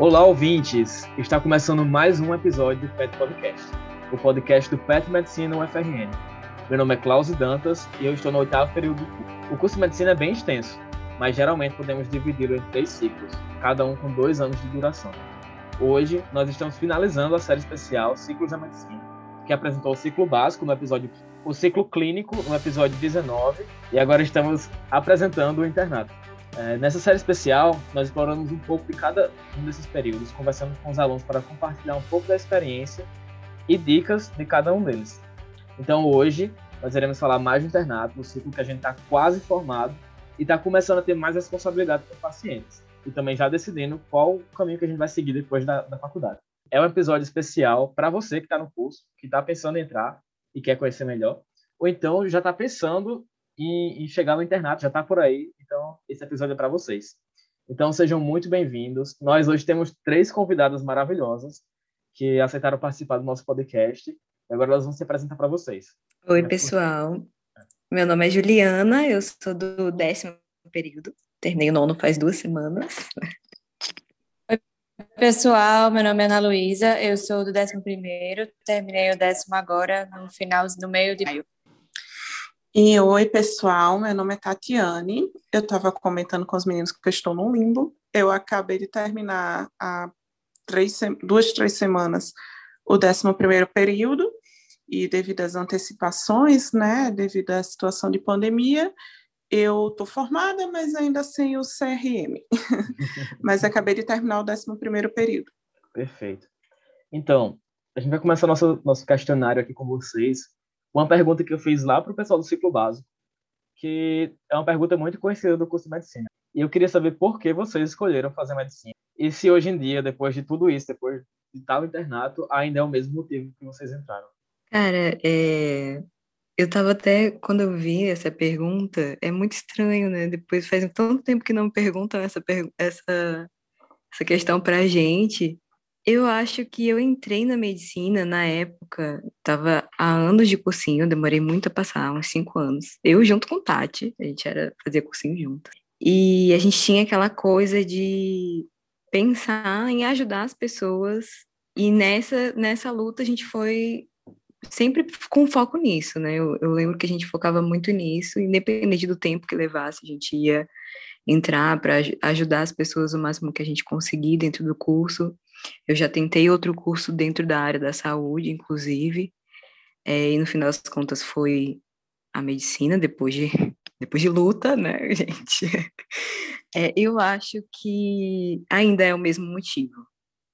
Olá, ouvintes! Está começando mais um episódio do PET Podcast, o podcast do PET Medicina UFRN. Meu nome é Klaus Dantas e eu estou no oitavo período do curso. O curso de medicina é bem extenso, mas geralmente podemos dividi-lo em três ciclos, cada um com dois anos de duração. Hoje, nós estamos finalizando a série especial Ciclos da Medicina, que apresentou o ciclo básico no episódio o ciclo clínico no episódio 19 e agora estamos apresentando o internato. É, nessa série especial, nós exploramos um pouco de cada um desses períodos, conversando com os alunos para compartilhar um pouco da experiência e dicas de cada um deles. Então, hoje, nós iremos falar mais do internato, do ciclo que a gente está quase formado e está começando a ter mais responsabilidade com os pacientes. E também já decidindo qual o caminho que a gente vai seguir depois da, da faculdade. É um episódio especial para você que está no curso, que está pensando em entrar e quer conhecer melhor, ou então já está pensando em, em chegar no internato, já está por aí. Então, esse episódio é para vocês. Então, sejam muito bem-vindos. Nós hoje temos três convidadas maravilhosas que aceitaram participar do nosso podcast. E agora elas vão se apresentar para vocês. Oi, pessoal. Meu nome é Juliana, eu sou do décimo período. Terminei o nono faz duas semanas. Oi, pessoal. Meu nome é Ana Luísa, eu sou do décimo primeiro. Terminei o décimo agora, no final, no meio de maio. E oi, pessoal, meu nome é Tatiane. Eu estava comentando com os meninos que eu estou no limbo. Eu acabei de terminar há três, duas, três semanas o 11 período, e devido às antecipações, né, devido à situação de pandemia, eu estou formada, mas ainda sem o CRM. mas acabei de terminar o 11 período. Perfeito. Então, a gente vai começar nosso, nosso questionário aqui com vocês uma pergunta que eu fiz lá para o pessoal do ciclo básico, que é uma pergunta muito conhecida do curso de medicina. E eu queria saber por que vocês escolheram fazer medicina. E se hoje em dia, depois de tudo isso, depois de tal internato, ainda é o mesmo motivo que vocês entraram. Cara, é... eu tava até, quando eu vi essa pergunta, é muito estranho, né? Depois faz tanto tempo que não perguntam essa, per... essa... essa questão gente. Eu acho que eu entrei na medicina na época, estava há anos de cursinho, demorei muito a passar, uns cinco anos. Eu junto com Tati, a gente era fazia cursinho junto. E a gente tinha aquela coisa de pensar em ajudar as pessoas e nessa nessa luta a gente foi sempre com foco nisso, né? Eu, eu lembro que a gente focava muito nisso, independente do tempo que levasse, a gente ia entrar para ajudar as pessoas o máximo que a gente conseguir dentro do curso. Eu já tentei outro curso dentro da área da saúde, inclusive, é, e no final das contas foi a medicina, depois de, depois de luta, né, gente? É, eu acho que ainda é o mesmo motivo,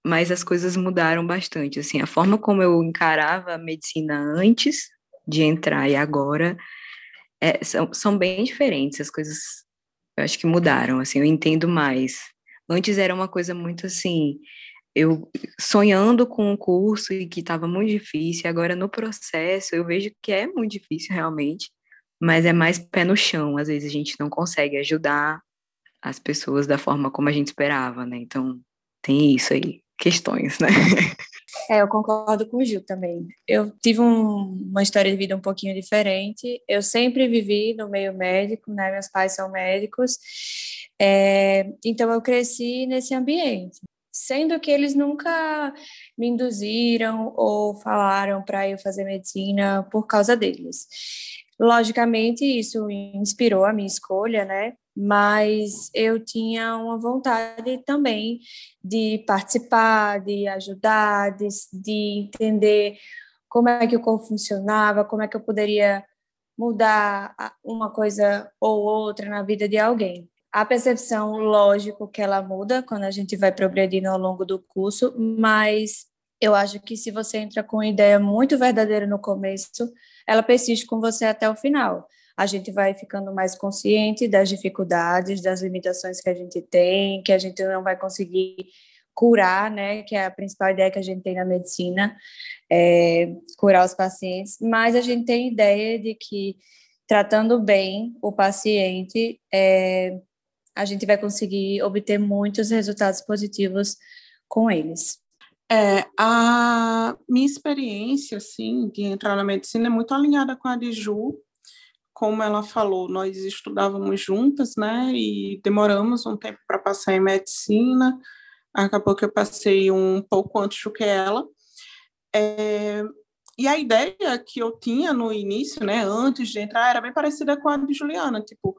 mas as coisas mudaram bastante, assim, a forma como eu encarava a medicina antes de entrar e agora é, são, são bem diferentes, as coisas eu acho que mudaram, assim, eu entendo mais. Antes era uma coisa muito assim, eu sonhando com o curso e que estava muito difícil, agora no processo eu vejo que é muito difícil realmente, mas é mais pé no chão, às vezes a gente não consegue ajudar as pessoas da forma como a gente esperava, né? Então, tem isso aí, questões, né? É, eu concordo com o Gil também. Eu tive um, uma história de vida um pouquinho diferente. Eu sempre vivi no meio médico, né? Meus pais são médicos. É, então, eu cresci nesse ambiente sendo que eles nunca me induziram ou falaram para eu fazer medicina por causa deles. Logicamente, isso inspirou a minha escolha, né? Mas eu tinha uma vontade também de participar, de ajudar, de, de entender como é que o corpo funcionava, como é que eu poderia mudar uma coisa ou outra na vida de alguém. A percepção, lógico que ela muda quando a gente vai progredindo ao longo do curso, mas eu acho que se você entra com uma ideia muito verdadeira no começo, ela persiste com você até o final. A gente vai ficando mais consciente das dificuldades, das limitações que a gente tem, que a gente não vai conseguir curar, né, que é a principal ideia que a gente tem na medicina, é curar os pacientes, mas a gente tem ideia de que tratando bem o paciente, é, a gente vai conseguir obter muitos resultados positivos com eles. É, a minha experiência, assim, de entrar na medicina é muito alinhada com a de Ju. Como ela falou, nós estudávamos juntas, né, e demoramos um tempo para passar em medicina, acabou que eu passei um pouco antes do que ela. É, e a ideia que eu tinha no início, né, antes de entrar, era bem parecida com a de Juliana, tipo,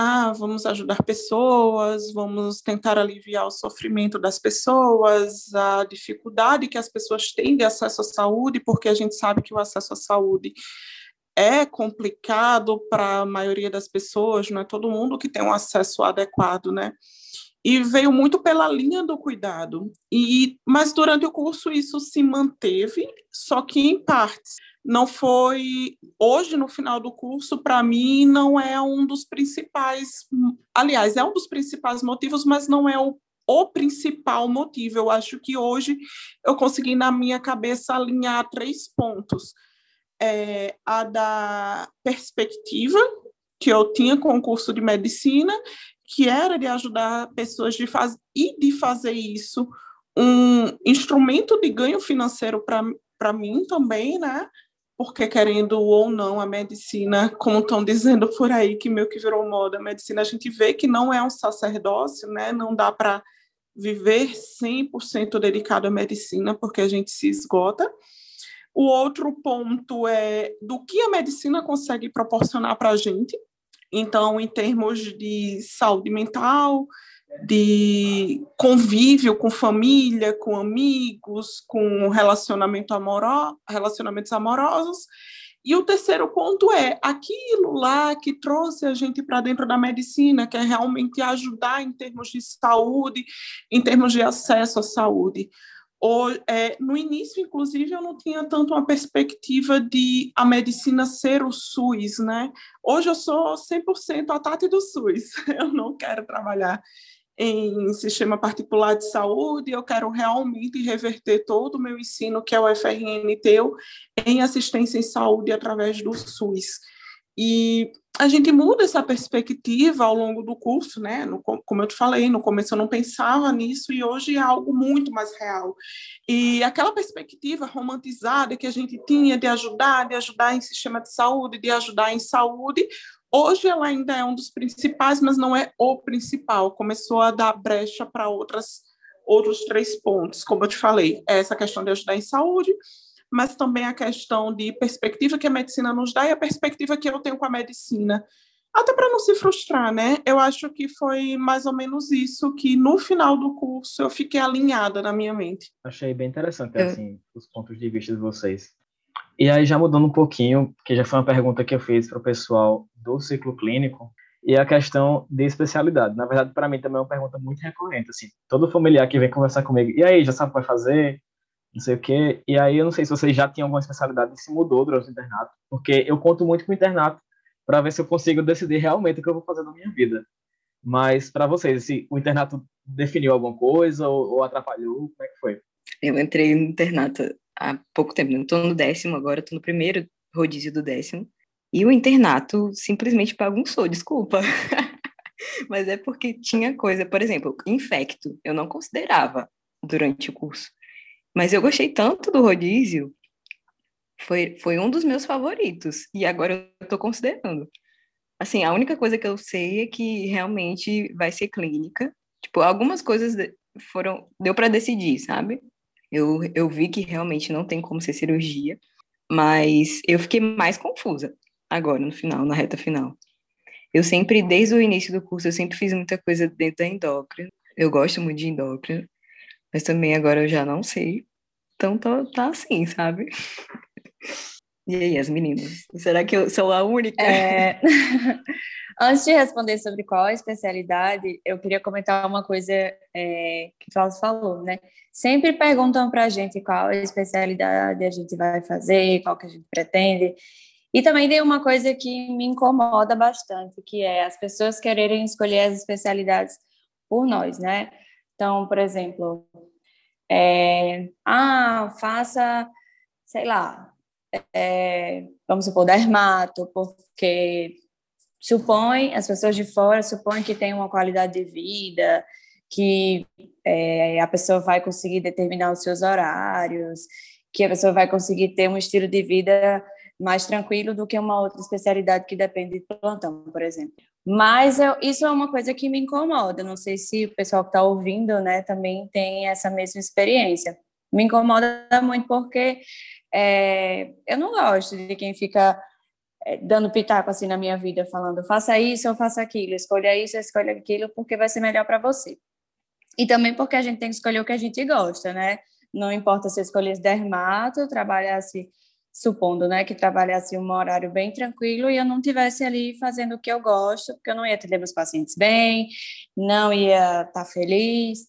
ah, vamos ajudar pessoas, vamos tentar aliviar o sofrimento das pessoas, a dificuldade que as pessoas têm de acesso à saúde, porque a gente sabe que o acesso à saúde é complicado para a maioria das pessoas, não é todo mundo que tem um acesso adequado, né? E veio muito pela linha do cuidado. E mas durante o curso isso se manteve, só que em partes não foi hoje no final do curso para mim não é um dos principais aliás é um dos principais motivos mas não é o, o principal motivo eu acho que hoje eu consegui na minha cabeça alinhar três pontos é, a da perspectiva que eu tinha com o curso de medicina que era de ajudar pessoas de faz, e de fazer isso um instrumento de ganho financeiro para mim também, né? Porque querendo ou não, a medicina, como estão dizendo por aí, que meio que virou moda, a medicina a gente vê que não é um sacerdócio, né? Não dá para viver 100% dedicado à medicina, porque a gente se esgota. O outro ponto é do que a medicina consegue proporcionar para a gente. Então, em termos de saúde mental, de convívio com família, com amigos, com relacionamento amoro relacionamentos amorosos. E o terceiro ponto é aquilo lá que trouxe a gente para dentro da medicina, que é realmente ajudar em termos de saúde, em termos de acesso à saúde. Ou, é, no início, inclusive, eu não tinha tanto uma perspectiva de a medicina ser o SUS, né? Hoje eu sou 100% a Tati do SUS. Eu não quero trabalhar em sistema particular de saúde, eu quero realmente reverter todo o meu ensino, que é o FRN teu, em assistência em saúde através do SUS. E a gente muda essa perspectiva ao longo do curso, né? No, como eu te falei, no começo eu não pensava nisso e hoje é algo muito mais real. E aquela perspectiva romantizada que a gente tinha de ajudar, de ajudar em sistema de saúde, de ajudar em saúde, Hoje ela ainda é um dos principais, mas não é o principal. Começou a dar brecha para outras outros três pontos, como eu te falei, é essa questão de ajudar em saúde, mas também a questão de perspectiva que a medicina nos dá e a perspectiva que eu tenho com a medicina. Até para não se frustrar, né? Eu acho que foi mais ou menos isso que no final do curso eu fiquei alinhada na minha mente. Achei bem interessante assim os pontos de vista de vocês. E aí, já mudando um pouquinho, que já foi uma pergunta que eu fiz para o pessoal do ciclo clínico, e a questão de especialidade. Na verdade, para mim também é uma pergunta muito recorrente, assim, todo familiar que vem conversar comigo, e aí, já sabe o que vai fazer? Não sei o quê. E aí, eu não sei se vocês já tinham alguma especialidade e se mudou durante o internato, porque eu conto muito com o internato para ver se eu consigo decidir realmente o que eu vou fazer na minha vida. Mas para vocês, se o internato definiu alguma coisa ou, ou atrapalhou, como é que foi? Eu entrei no internato há pouco tempo, não estou no décimo agora, estou no primeiro rodízio do décimo. E o internato simplesmente bagunçou, desculpa. Mas é porque tinha coisa, por exemplo, infecto, eu não considerava durante o curso. Mas eu gostei tanto do rodízio, foi, foi um dos meus favoritos, e agora eu estou considerando. Assim, a única coisa que eu sei é que realmente vai ser clínica. Tipo, algumas coisas foram, deu para decidir, sabe? Eu, eu vi que realmente não tem como ser cirurgia, mas eu fiquei mais confusa agora, no final, na reta final. Eu sempre, desde o início do curso, eu sempre fiz muita coisa dentro da endócrina. Eu gosto muito de endócrina, mas também agora eu já não sei. Então tá, tá assim, sabe? E aí, as meninas? Será que eu sou a única? É... Antes de responder sobre qual a especialidade, eu queria comentar uma coisa é, que o Klaus falou, né? Sempre perguntam para a gente qual a especialidade a gente vai fazer, qual que a gente pretende. E também tem uma coisa que me incomoda bastante, que é as pessoas quererem escolher as especialidades por nós, né? Então, por exemplo, é, ah, faça, sei lá, é, vamos supor, dermato, porque supõe, as pessoas de fora supõem que tem uma qualidade de vida, que é, a pessoa vai conseguir determinar os seus horários, que a pessoa vai conseguir ter um estilo de vida mais tranquilo do que uma outra especialidade que depende de plantão, por exemplo. Mas eu, isso é uma coisa que me incomoda. Não sei se o pessoal que está ouvindo, né, também tem essa mesma experiência. Me incomoda muito porque é, eu não gosto de quem fica é, dando pitaco assim na minha vida, falando faça isso ou faça aquilo, escolha isso ou escolha aquilo, porque vai ser melhor para você. E também porque a gente tem que escolher o que a gente gosta, né? Não importa se escolhesse dermato, trabalhasse, supondo, né, que trabalhasse um horário bem tranquilo e eu não tivesse ali fazendo o que eu gosto, porque eu não ia atender meus pacientes bem, não ia estar tá feliz,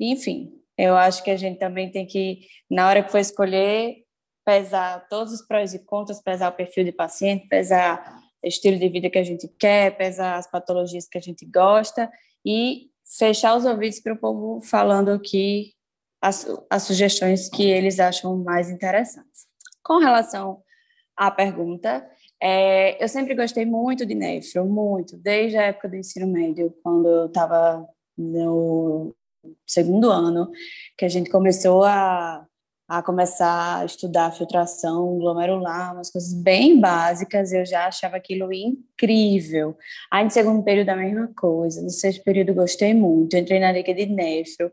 enfim. Eu acho que a gente também tem que, na hora que for escolher, pesar todos os prós e contras, pesar o perfil de paciente, pesar o estilo de vida que a gente quer, pesar as patologias que a gente gosta e fechar os ouvidos para o povo falando que as, as sugestões que eles acham mais interessantes. Com relação à pergunta, é, eu sempre gostei muito de nefro, muito, desde a época do ensino médio, quando eu estava no segundo ano, que a gente começou a a começar a estudar filtração glomerular, umas coisas bem básicas, eu já achava aquilo incrível. Aí no segundo período a mesma coisa, no sexto período gostei muito, entrei na liga de nefro,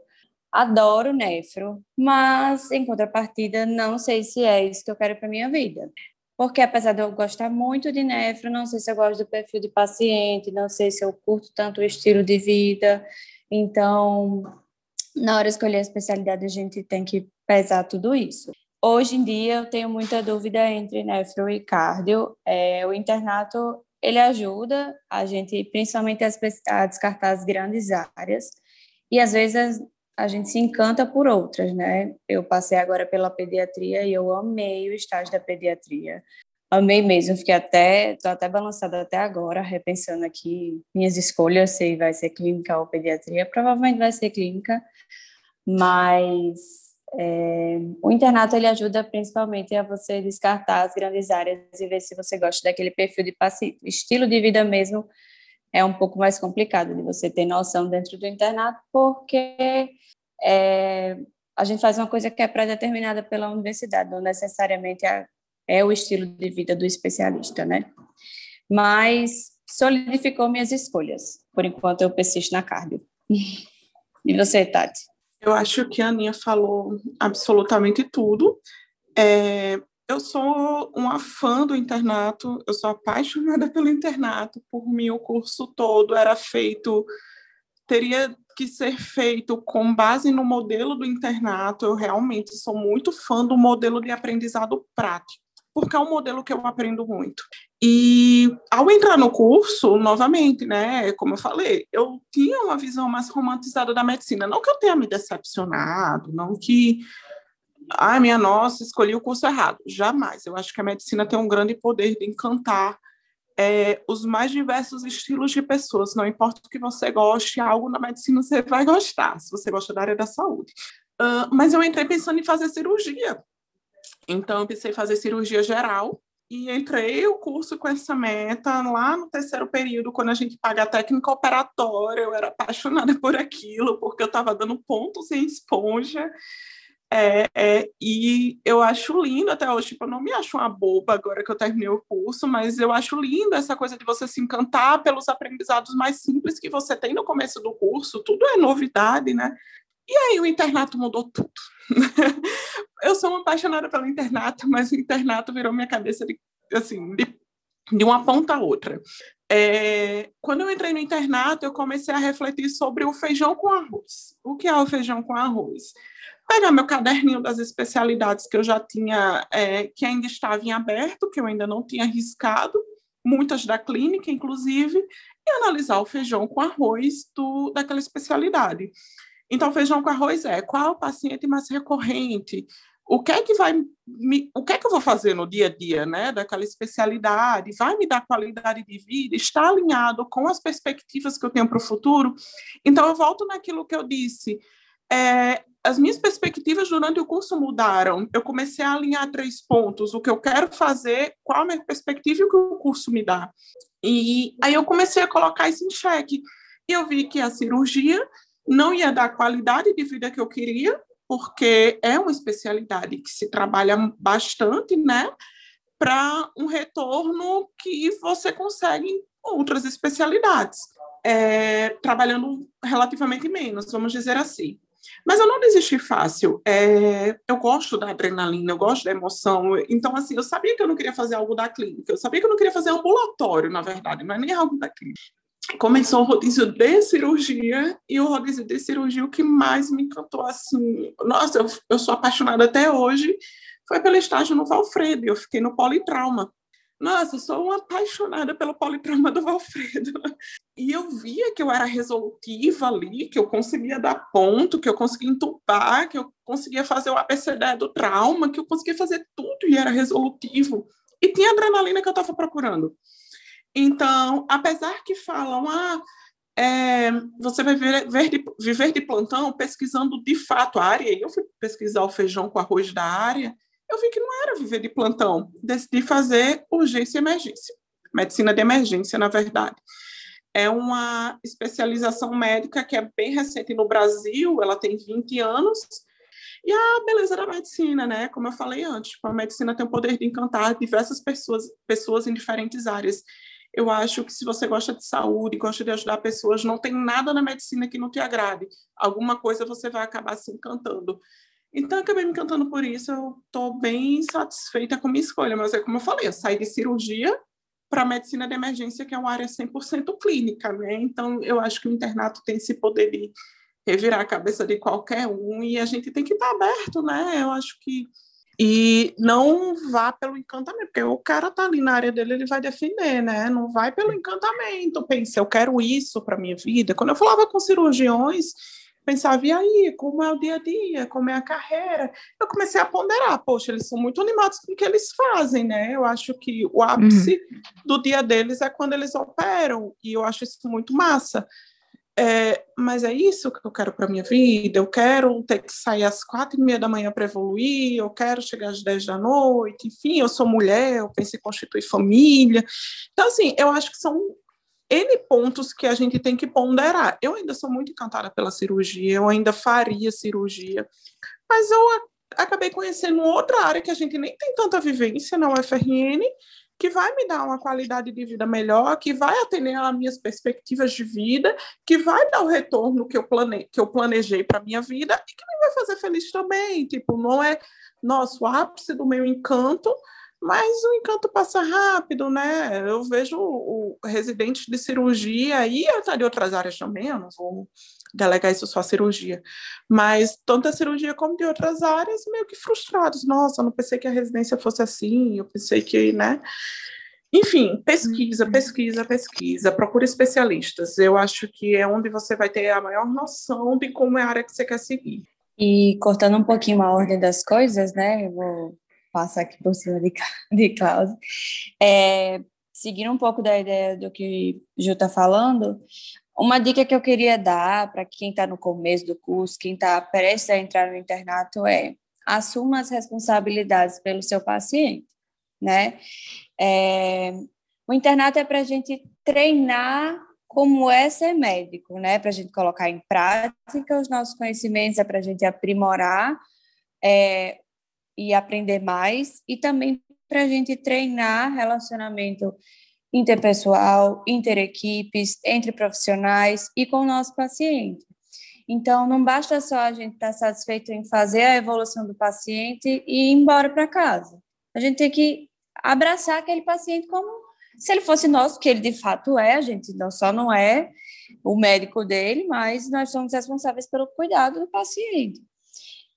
adoro nefro, mas em contrapartida não sei se é isso que eu quero para minha vida. Porque apesar de eu gostar muito de nefro, não sei se eu gosto do perfil de paciente, não sei se eu curto tanto o estilo de vida, então na hora de escolher a especialidade, a gente tem que pesar tudo isso. Hoje em dia, eu tenho muita dúvida entre nefro e cardio. É, o internato, ele ajuda a gente, principalmente a, descartar as grandes áreas, e às vezes a gente se encanta por outras, né? Eu passei agora pela pediatria e eu amei o estágio da pediatria. Amei mesmo, fiquei até, tô até balançada até agora, repensando aqui minhas escolhas, se vai ser clínica ou pediatria, provavelmente vai ser clínica, mas é, o internato ele ajuda principalmente a você descartar as grandes áreas e ver se você gosta daquele perfil de paciente. Estilo de vida mesmo é um pouco mais complicado de você ter noção dentro do internato, porque é, a gente faz uma coisa que é pré-determinada pela universidade, não necessariamente é o estilo de vida do especialista, né? Mas solidificou minhas escolhas. Por enquanto, eu persisto na cardio. E você, Tati? Eu acho que a Aninha falou absolutamente tudo. É, eu sou uma fã do internato, eu sou apaixonada pelo internato. Por mim, o curso todo era feito, teria que ser feito com base no modelo do internato. Eu realmente sou muito fã do modelo de aprendizado prático porque é um modelo que eu aprendo muito. E ao entrar no curso, novamente, né, como eu falei, eu tinha uma visão mais romantizada da medicina. Não que eu tenha me decepcionado, não que, ai, minha nossa, escolhi o curso errado. Jamais. Eu acho que a medicina tem um grande poder de encantar é, os mais diversos estilos de pessoas. Não importa o que você goste, algo na medicina você vai gostar, se você gosta da área da saúde. Uh, mas eu entrei pensando em fazer cirurgia, então, eu pensei em fazer cirurgia geral e entrei o curso com essa meta lá no terceiro período, quando a gente paga a técnica operatória. Eu era apaixonada por aquilo, porque eu estava dando pontos em esponja. É, é, e eu acho lindo até hoje, tipo, eu não me acho uma boba agora que eu terminei o curso, mas eu acho lindo essa coisa de você se encantar pelos aprendizados mais simples que você tem no começo do curso, tudo é novidade, né? E aí o internato mudou tudo. eu sou uma apaixonada pelo internato, mas o internato virou minha cabeça de, assim, de, de uma ponta a outra. É, quando eu entrei no internato, eu comecei a refletir sobre o feijão com arroz. O que é o feijão com arroz? Pegar meu caderninho das especialidades que eu já tinha, é, que ainda estava em aberto, que eu ainda não tinha arriscado, muitas da clínica, inclusive, e analisar o feijão com arroz do, daquela especialidade. Então, feijão com arroz é qual o paciente mais recorrente? O que é que vai me, o que é que eu vou fazer no dia a dia, né, daquela especialidade? Vai me dar qualidade de vida? Está alinhado com as perspectivas que eu tenho para o futuro? Então, eu volto naquilo que eu disse. É, as minhas perspectivas durante o curso mudaram. Eu comecei a alinhar três pontos: o que eu quero fazer, qual a minha perspectiva e o que o curso me dá. E aí eu comecei a colocar isso em xeque. E eu vi que a cirurgia não ia dar a qualidade de vida que eu queria, porque é uma especialidade que se trabalha bastante, né? para um retorno que você consegue em outras especialidades, é, trabalhando relativamente menos, vamos dizer assim. Mas eu não desisti fácil. É, eu gosto da adrenalina, eu gosto da emoção. Então, assim, eu sabia que eu não queria fazer algo da clínica. Eu sabia que eu não queria fazer ambulatório, na verdade, não é nem algo da clínica. Começou o rodízio de cirurgia e o rodízio de cirurgia o que mais me encantou, assim... Nossa, eu, eu sou apaixonada até hoje. Foi pelo estágio no Valfredo. Eu fiquei no politrauma. Nossa, eu sou uma apaixonada pelo politrauma do Valfredo. E eu via que eu era resolutiva ali, que eu conseguia dar ponto, que eu conseguia entubar, que eu conseguia fazer o ABCD do trauma, que eu conseguia fazer tudo e era resolutivo. E tinha adrenalina que eu estava procurando. Então, apesar que falam, ah, é, você vai viver de, viver de plantão pesquisando de fato a área, e eu fui pesquisar o feijão com arroz da área, eu vi que não era viver de plantão, decidi fazer urgência e emergência, medicina de emergência, na verdade. É uma especialização médica que é bem recente no Brasil, ela tem 20 anos, e a beleza da medicina, né? Como eu falei antes, a medicina tem o poder de encantar diversas pessoas, pessoas em diferentes áreas. Eu acho que se você gosta de saúde, gosta de ajudar pessoas, não tem nada na medicina que não te agrade. Alguma coisa você vai acabar se encantando. Então, acabei me encantando por isso, eu estou bem satisfeita com minha escolha, mas é como eu falei, eu saí de cirurgia para medicina de emergência, que é uma área 100% clínica, né? Então, eu acho que o internato tem esse poder de revirar a cabeça de qualquer um e a gente tem que estar aberto, né? Eu acho que e não vá pelo encantamento, porque o cara tá ali na área dele, ele vai defender, né? Não vai pelo encantamento. Pensa, eu quero isso para minha vida. Quando eu falava com cirurgiões, pensava, e aí, como é o dia a dia, como é a carreira? Eu comecei a ponderar, poxa, eles são muito animados com o que eles fazem, né? Eu acho que o ápice uhum. do dia deles é quando eles operam, e eu acho isso muito massa. É, mas é isso que eu quero para minha vida. Eu quero ter que sair às quatro e meia da manhã para evoluir. Eu quero chegar às dez da noite. Enfim, eu sou mulher. Eu penso em constituir família. Então, assim, eu acho que são N pontos que a gente tem que ponderar. Eu ainda sou muito encantada pela cirurgia, eu ainda faria cirurgia, mas eu acabei conhecendo outra área que a gente nem tem tanta vivência na UFRN, que vai me dar uma qualidade de vida melhor, que vai atender às minhas perspectivas de vida, que vai dar o retorno que eu, plane... que eu planejei para a minha vida e que me vai fazer feliz também. Tipo, não é nosso ápice do meu encanto, mas o encanto passa rápido, né? Eu vejo o residente de cirurgia e até de outras áreas também, eu não vou delegar isso só à cirurgia, mas tanto a cirurgia como de outras áreas meio que frustrados. Nossa, eu não pensei que a residência fosse assim, eu pensei que, né? Enfim, pesquisa, uhum. pesquisa, pesquisa, procura especialistas. Eu acho que é onde você vai ter a maior noção de como é a área que você quer seguir. E cortando um pouquinho a ordem das coisas, né? Eu vou passar aqui por cima de, de Klaus. É, seguindo um pouco da ideia do que o Ju está falando, uma dica que eu queria dar para quem está no começo do curso, quem está prestes a entrar no internato é assuma as responsabilidades pelo seu paciente, né? É, o internato é para a gente treinar como é ser médico, né? Para a gente colocar em prática os nossos conhecimentos, é para a gente aprimorar é, e aprender mais, e também para a gente treinar relacionamento interpessoal, interequipes, entre profissionais e com o nosso paciente. Então, não basta só a gente estar tá satisfeito em fazer a evolução do paciente e ir embora para casa. A gente tem que abraçar aquele paciente como se ele fosse nosso, que ele de fato é, a gente não só não é o médico dele, mas nós somos responsáveis pelo cuidado do paciente.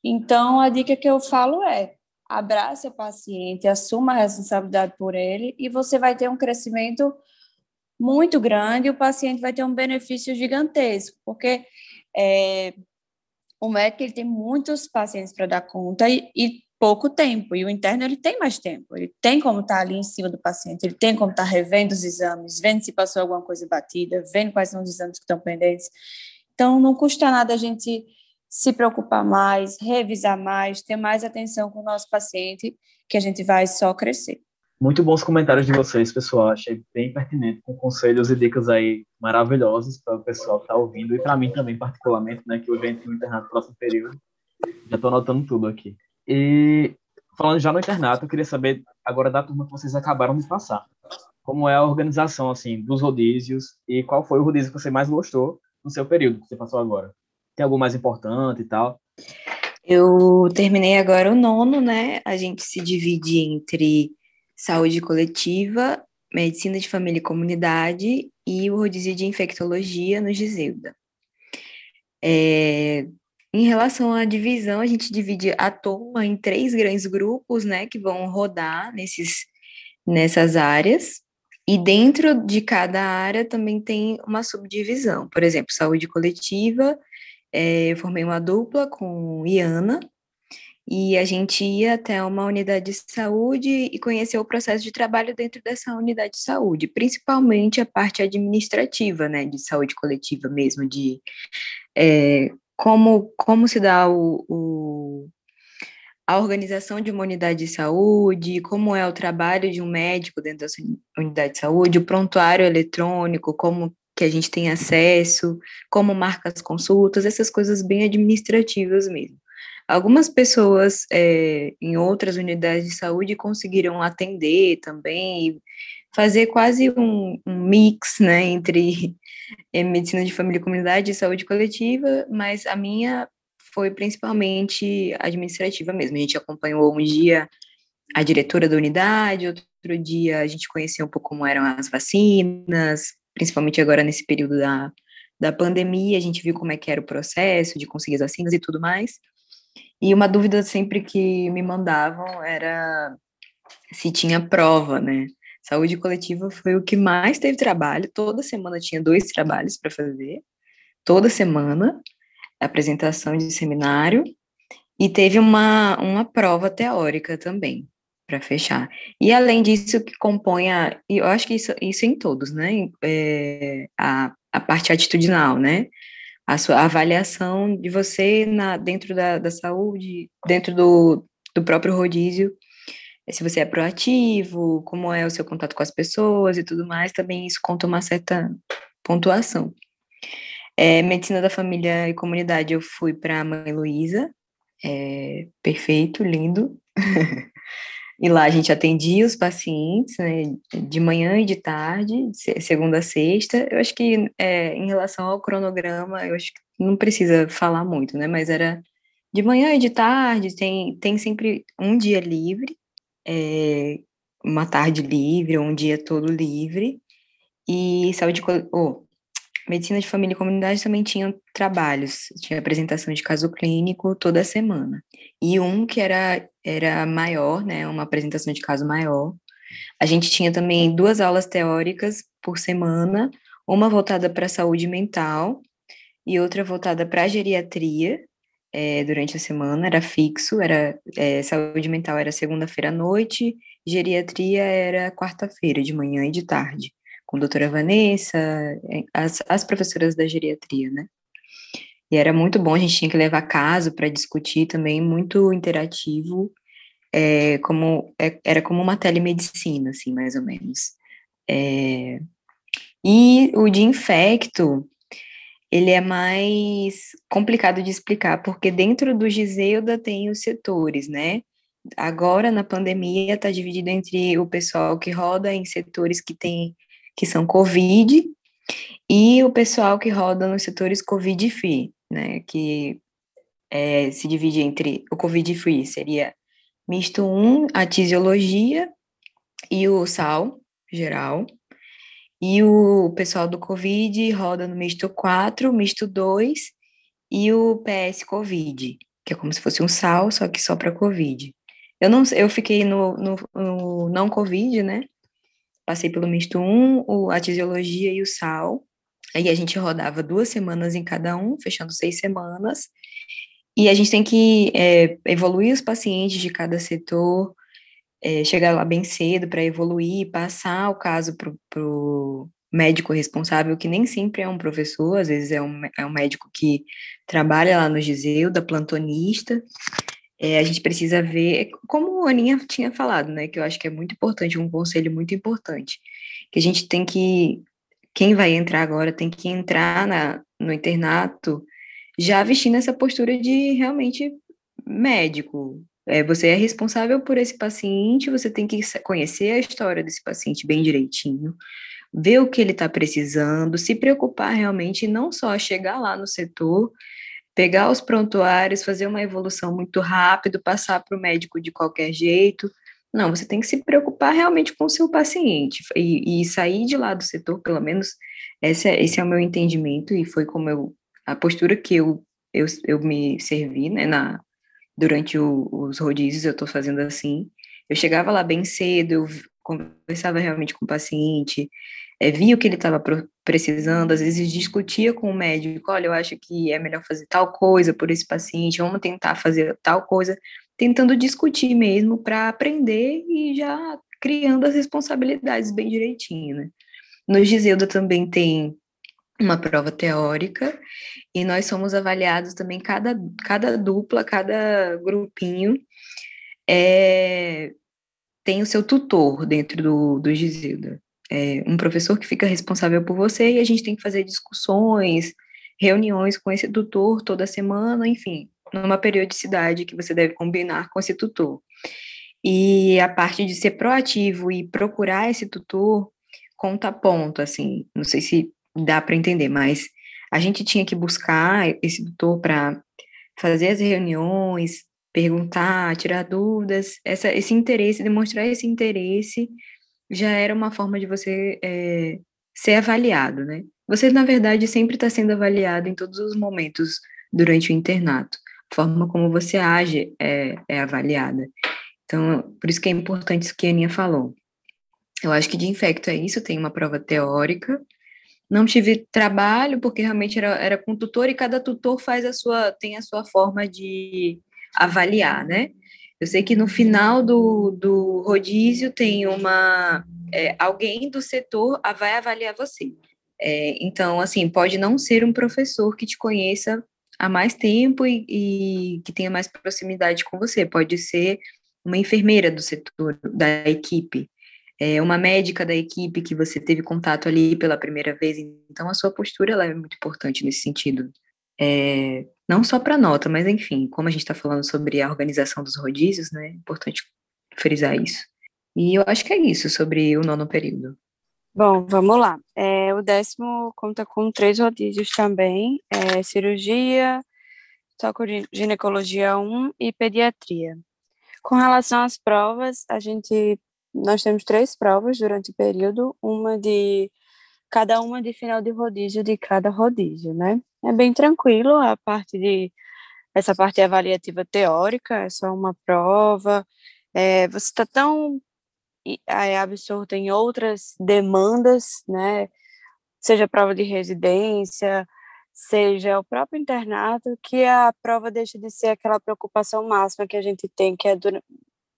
Então, a dica que eu falo é: abrace o paciente, assuma a responsabilidade por ele e você vai ter um crescimento muito grande e o paciente vai ter um benefício gigantesco, porque é, o médico ele tem muitos pacientes para dar conta e, e, pouco tempo, e o interno ele tem mais tempo, ele tem como estar tá ali em cima do paciente, ele tem como estar tá revendo os exames, vendo se passou alguma coisa batida, vendo quais são os exames que estão pendentes. Então, não custa nada a gente se preocupar mais, revisar mais, ter mais atenção com o nosso paciente, que a gente vai só crescer. Muito bons comentários de vocês, pessoal. Achei bem pertinente, com conselhos e dicas aí maravilhosos para o pessoal que está ouvindo e para mim também, particularmente, né, que eu venho no internato no próximo período. Já estou anotando tudo aqui. E falando já no internato, eu queria saber agora da turma que vocês acabaram de passar. Como é a organização, assim, dos rodízios e qual foi o rodízio que você mais gostou no seu período que você passou agora? Tem algo mais importante e tal? Eu terminei agora o nono, né? A gente se divide entre saúde coletiva, medicina de família e comunidade e o rodízio de infectologia no Giseuda. É, em relação à divisão, a gente divide a turma em três grandes grupos, né, que vão rodar nesses, nessas áreas. E dentro de cada área também tem uma subdivisão. Por exemplo, saúde coletiva, é, eu formei uma dupla com Iana, e a gente ia até uma unidade de saúde e conhecer o processo de trabalho dentro dessa unidade de saúde, principalmente a parte administrativa, né, de saúde coletiva mesmo, de é, como, como se dá o, o, a organização de uma unidade de saúde, como é o trabalho de um médico dentro dessa unidade de saúde, o prontuário eletrônico, como que a gente tem acesso, como marca as consultas, essas coisas bem administrativas mesmo. Algumas pessoas é, em outras unidades de saúde conseguiram atender também, fazer quase um, um mix né, entre é, medicina de família e comunidade e saúde coletiva, mas a minha foi principalmente administrativa mesmo. A gente acompanhou um dia a diretora da unidade, outro dia a gente conheceu um pouco como eram as vacinas, principalmente agora nesse período da, da pandemia, a gente viu como é que era o processo de conseguir as vacinas e tudo mais. E uma dúvida sempre que me mandavam era se tinha prova, né? Saúde coletiva foi o que mais teve trabalho. Toda semana tinha dois trabalhos para fazer. Toda semana, apresentação de seminário. E teve uma, uma prova teórica também, para fechar. E além disso, que compõe a. Eu acho que isso, isso em todos, né? É, a, a parte atitudinal, né? A sua avaliação de você na, dentro da, da saúde, dentro do, do próprio rodízio, se você é proativo, como é o seu contato com as pessoas e tudo mais, também isso conta uma certa pontuação. É, medicina da família e comunidade, eu fui para a Mãe Luísa, é, perfeito, lindo. e lá a gente atendia os pacientes, né, de manhã e de tarde, segunda a sexta. Eu acho que é, em relação ao cronograma, eu acho que não precisa falar muito, né, mas era de manhã e de tarde, tem, tem sempre um dia livre, é, uma tarde livre, ou um dia todo livre, e saúde, oh, medicina de família e comunidade também tinham trabalhos, tinha apresentação de caso clínico toda semana, e um que era, era maior, né, uma apresentação de caso maior, a gente tinha também duas aulas teóricas por semana, uma voltada para a saúde mental e outra voltada para a geriatria, é, durante a semana, era fixo, era é, saúde mental era segunda-feira à noite, geriatria era quarta-feira, de manhã e de tarde, com a doutora Vanessa, as, as professoras da geriatria, né? E era muito bom, a gente tinha que levar caso para discutir também, muito interativo, é, como, é, era como uma telemedicina, assim, mais ou menos. É, e o de infecto, ele é mais complicado de explicar, porque dentro do Giseuda tem os setores, né? Agora, na pandemia, está dividido entre o pessoal que roda em setores que tem, que são Covid, e o pessoal que roda nos setores Covid-free, né? Que é, se divide entre o Covid-free, seria misto 1, a tisiologia e o sal geral, e o pessoal do Covid roda no misto 4, misto 2 e o PS Covid, que é como se fosse um sal, só que só para Covid. Eu não eu fiquei no, no, no, não Covid, né? Passei pelo misto 1, o, a tisiologia e o sal. Aí a gente rodava duas semanas em cada um, fechando seis semanas. E a gente tem que é, evoluir os pacientes de cada setor, é, chegar lá bem cedo para evoluir, passar o caso para o médico responsável, que nem sempre é um professor, às vezes é um, é um médico que trabalha lá no Giseu, da plantonista. É, a gente precisa ver, como a Aninha tinha falado, né, que eu acho que é muito importante, um conselho muito importante, que a gente tem que, quem vai entrar agora tem que entrar na, no internato já vestindo essa postura de realmente médico, É, você é responsável por esse paciente, você tem que conhecer a história desse paciente bem direitinho, ver o que ele está precisando, se preocupar realmente, não só chegar lá no setor, pegar os prontuários, fazer uma evolução muito rápido, passar para o médico de qualquer jeito. Não, você tem que se preocupar realmente com o seu paciente e, e sair de lá do setor, pelo menos esse é, esse é o meu entendimento e foi como eu, a postura que eu, eu, eu me servi, né, na, durante o, os rodízios, eu estou fazendo assim. Eu chegava lá bem cedo, eu conversava realmente com o paciente, é, via o que ele estava precisando, às vezes discutia com o médico, olha, eu acho que é melhor fazer tal coisa por esse paciente, vamos tentar fazer tal coisa, tentando discutir mesmo para aprender e já criando as responsabilidades bem direitinho, né? No Giseuda também tem uma prova teórica e nós somos avaliados também cada, cada dupla, cada grupinho é, tem o seu tutor dentro do, do Gisilda. É um professor que fica responsável por você e a gente tem que fazer discussões, reuniões com esse tutor toda semana, enfim, numa periodicidade que você deve combinar com esse tutor. E a parte de ser proativo e procurar esse tutor conta ponto, assim, não sei se dá para entender, mas a gente tinha que buscar esse tutor para fazer as reuniões, perguntar, tirar dúvidas, essa, esse interesse, demonstrar esse interesse já era uma forma de você é, ser avaliado, né? Você, na verdade, sempre está sendo avaliado em todos os momentos durante o internato. Forma como você age é, é avaliada. Então, por isso que é importante isso que a Aninha falou. Eu acho que de infecto é isso, tem uma prova teórica, não tive trabalho, porque realmente era, era com tutor e cada tutor faz a sua, tem a sua forma de avaliar, né? Eu sei que no final do, do rodízio tem uma é, alguém do setor vai avaliar você. É, então, assim, pode não ser um professor que te conheça há mais tempo e, e, que tenha mais proximidade com você. Pode ser uma enfermeira do setor, da equipe é, uma médica da equipe que você teve contato ali pela primeira vez. Então, a sua postura ela é muito importante nesse sentido. É, não só para nota, mas enfim, como a gente está falando sobre a organização dos rodízios, né, é importante frisar isso. E eu acho que é isso sobre o nono período. Bom, vamos lá. É, o décimo conta com três rodízios também: é, cirurgia, ginecologia 1 e pediatria. Com relação às provas, a gente nós temos três provas durante o período, uma de cada uma de final de rodízio de cada rodízio, né? É bem tranquilo a parte de essa parte avaliativa teórica, é só uma prova. É, você está tão é, absorto em outras demandas, né? Seja prova de residência, seja o próprio internato, que a prova deixa de ser aquela preocupação máxima que a gente tem, que é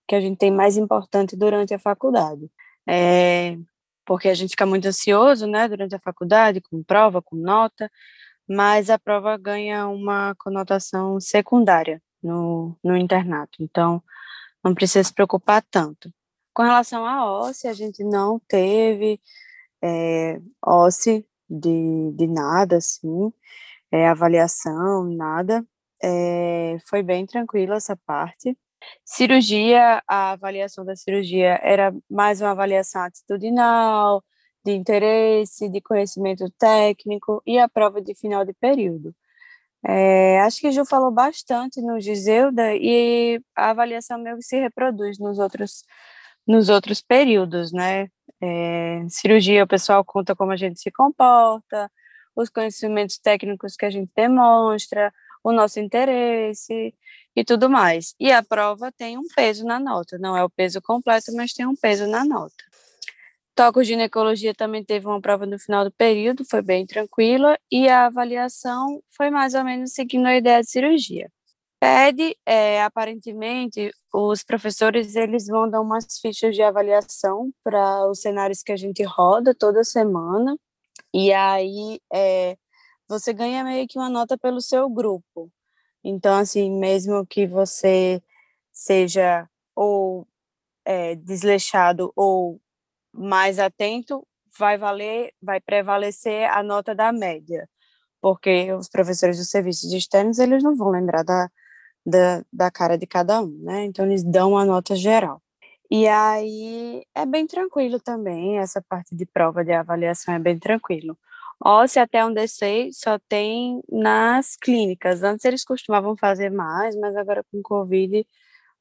que a gente tem mais importante durante a faculdade. É, porque a gente fica muito ansioso, né, durante a faculdade, com prova, com nota, mas a prova ganha uma conotação secundária no, no internato, então não precisa se preocupar tanto. Com relação à OSCE, a gente não teve é, de, de nada, assim, é, avaliação, nada, é, foi bem tranquila essa parte. Cirurgia, a avaliação da cirurgia era mais uma avaliação atitudinal, de interesse, de conhecimento técnico e a prova de final de período. É, acho que Ju falou bastante no Giseuda e a avaliação meio que se reproduz nos outros, nos outros períodos, né? É, cirurgia, o pessoal conta como a gente se comporta, os conhecimentos técnicos que a gente demonstra, o nosso interesse e tudo mais. E a prova tem um peso na nota, não é o peso completo, mas tem um peso na nota. Toco ginecologia também teve uma prova no final do período, foi bem tranquila, e a avaliação foi mais ou menos seguindo a ideia de cirurgia. PED, é, aparentemente, os professores eles vão dar umas fichas de avaliação para os cenários que a gente roda toda semana, e aí é, você ganha meio que uma nota pelo seu grupo. Então, assim, mesmo que você seja ou é, desleixado ou mais atento, vai valer, vai prevalecer a nota da média, porque os professores dos serviços externos, eles não vão lembrar da, da, da cara de cada um, né? Então eles dão uma nota geral. E aí é bem tranquilo também, essa parte de prova de avaliação é bem tranquilo. Óssea até eu sei só tem nas clínicas. Antes eles costumavam fazer mais, mas agora com Covid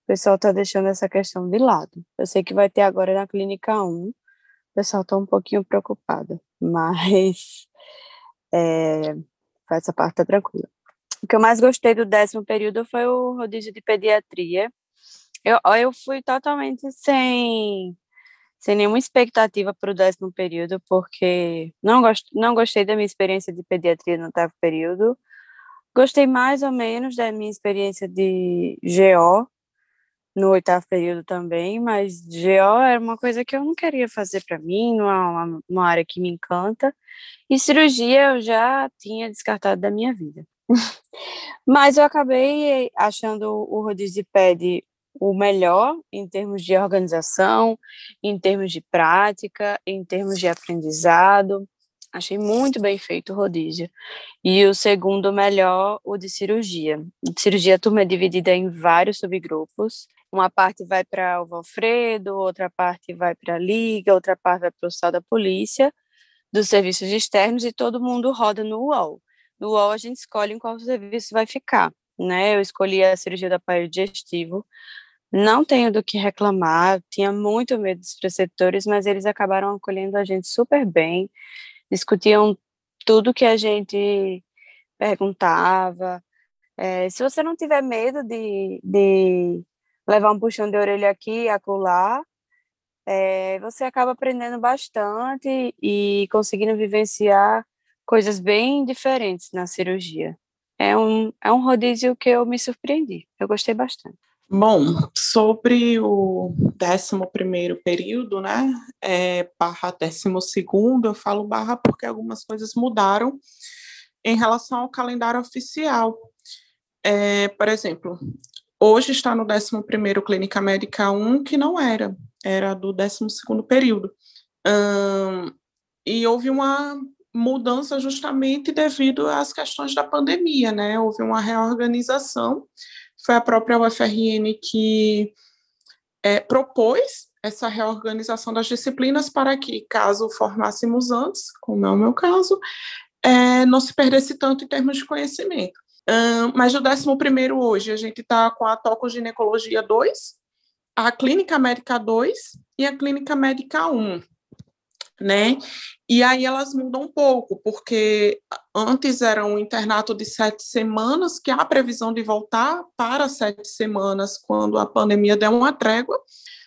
o pessoal está deixando essa questão de lado. Eu sei que vai ter agora na clínica 1, o pessoal está um pouquinho preocupado, mas é, essa parte tá tranquila. O que eu mais gostei do décimo período foi o rodízio de pediatria. Eu, eu fui totalmente sem, sem nenhuma expectativa para o décimo período, porque não, gost, não gostei da minha experiência de pediatria no oitavo período. Gostei mais ou menos da minha experiência de GO no oitavo período também, mas GO era uma coisa que eu não queria fazer para mim, não é uma, uma área que me encanta. E cirurgia eu já tinha descartado da minha vida. Mas eu acabei achando o rodízio de pede o melhor em termos de organização, em termos de prática, em termos de aprendizado. Achei muito bem feito o rodízio. E o segundo melhor, o de cirurgia. De cirurgia, a turma é dividida em vários subgrupos. Uma parte vai para o Valfredo, outra parte vai para a Liga, outra parte vai para o Sal da Polícia, dos serviços externos, e todo mundo roda no UOL. No UOL a gente escolhe em qual serviço vai ficar, né? Eu escolhi a cirurgia do aparelho digestivo, não tenho do que reclamar, tinha muito medo dos preceptores, mas eles acabaram acolhendo a gente super bem, discutiam tudo que a gente perguntava. É, se você não tiver medo de, de levar um puxão de orelha aqui e acolá, é, você acaba aprendendo bastante e conseguindo vivenciar coisas bem diferentes na cirurgia. É um, é um rodízio que eu me surpreendi, eu gostei bastante. Bom, sobre o 11 período, né, é, barra 12, eu falo barra porque algumas coisas mudaram em relação ao calendário oficial. É, por exemplo, hoje está no 11 Clínica Médica 1, que não era, era do 12 período. Hum, e houve uma mudança justamente devido às questões da pandemia, né? Houve uma reorganização, foi a própria UFRN que é, propôs essa reorganização das disciplinas para que, caso formássemos antes, como é o meu caso, é, não se perdesse tanto em termos de conhecimento. Um, mas o 11 hoje, a gente está com a tocoginecologia 2, a clínica médica 2 e a clínica médica 1 né? E aí elas mudam um pouco, porque antes era um internato de sete semanas, que há previsão de voltar para sete semanas quando a pandemia der uma trégua.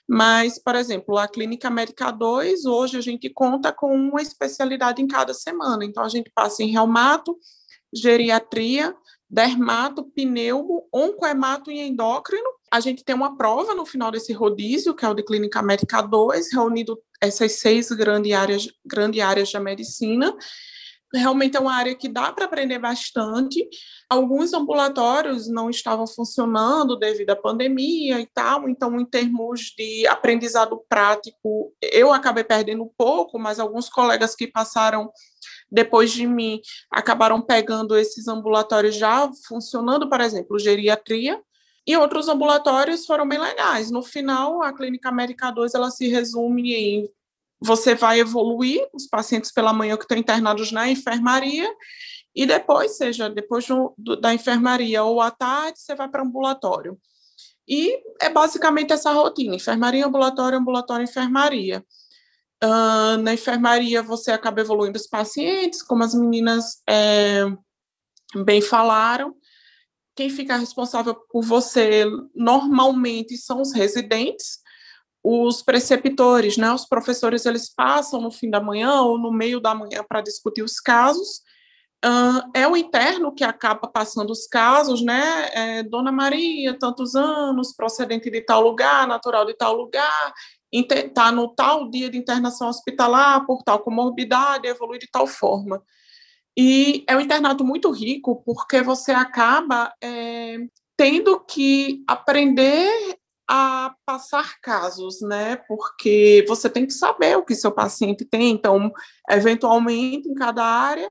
Mas, por exemplo, a Clínica Médica 2, hoje a gente conta com uma especialidade em cada semana. Então, a gente passa em reumato, geriatria, dermato, pneumo, oncoemato e endócrino. A gente tem uma prova no final desse rodízio, que é o de Clínica Médica 2, reunido essas seis grandes áreas, grandes áreas da medicina. Realmente é uma área que dá para aprender bastante. Alguns ambulatórios não estavam funcionando devido à pandemia e tal, então, em termos de aprendizado prático, eu acabei perdendo um pouco, mas alguns colegas que passaram depois de mim acabaram pegando esses ambulatórios já funcionando, por exemplo, geriatria, e outros ambulatórios foram bem legais. No final, a Clínica Médica 2 ela se resume em você vai evoluir os pacientes pela manhã que estão internados na enfermaria e depois, seja depois do, do, da enfermaria ou à tarde, você vai para ambulatório. E é basicamente essa rotina: enfermaria, ambulatório, ambulatório, enfermaria. Uh, na enfermaria, você acaba evoluindo os pacientes, como as meninas é, bem falaram. Quem fica responsável por você normalmente são os residentes, os preceptores, né, os professores, eles passam no fim da manhã ou no meio da manhã para discutir os casos. Uh, é o interno que acaba passando os casos, né? É, Dona Maria, tantos anos, procedente de tal lugar, natural de tal lugar, está no tal dia de internação hospitalar por tal comorbidade, evolui de tal forma. E é um internato muito rico, porque você acaba é, tendo que aprender a passar casos, né? Porque você tem que saber o que seu paciente tem, então, eventualmente, em cada área,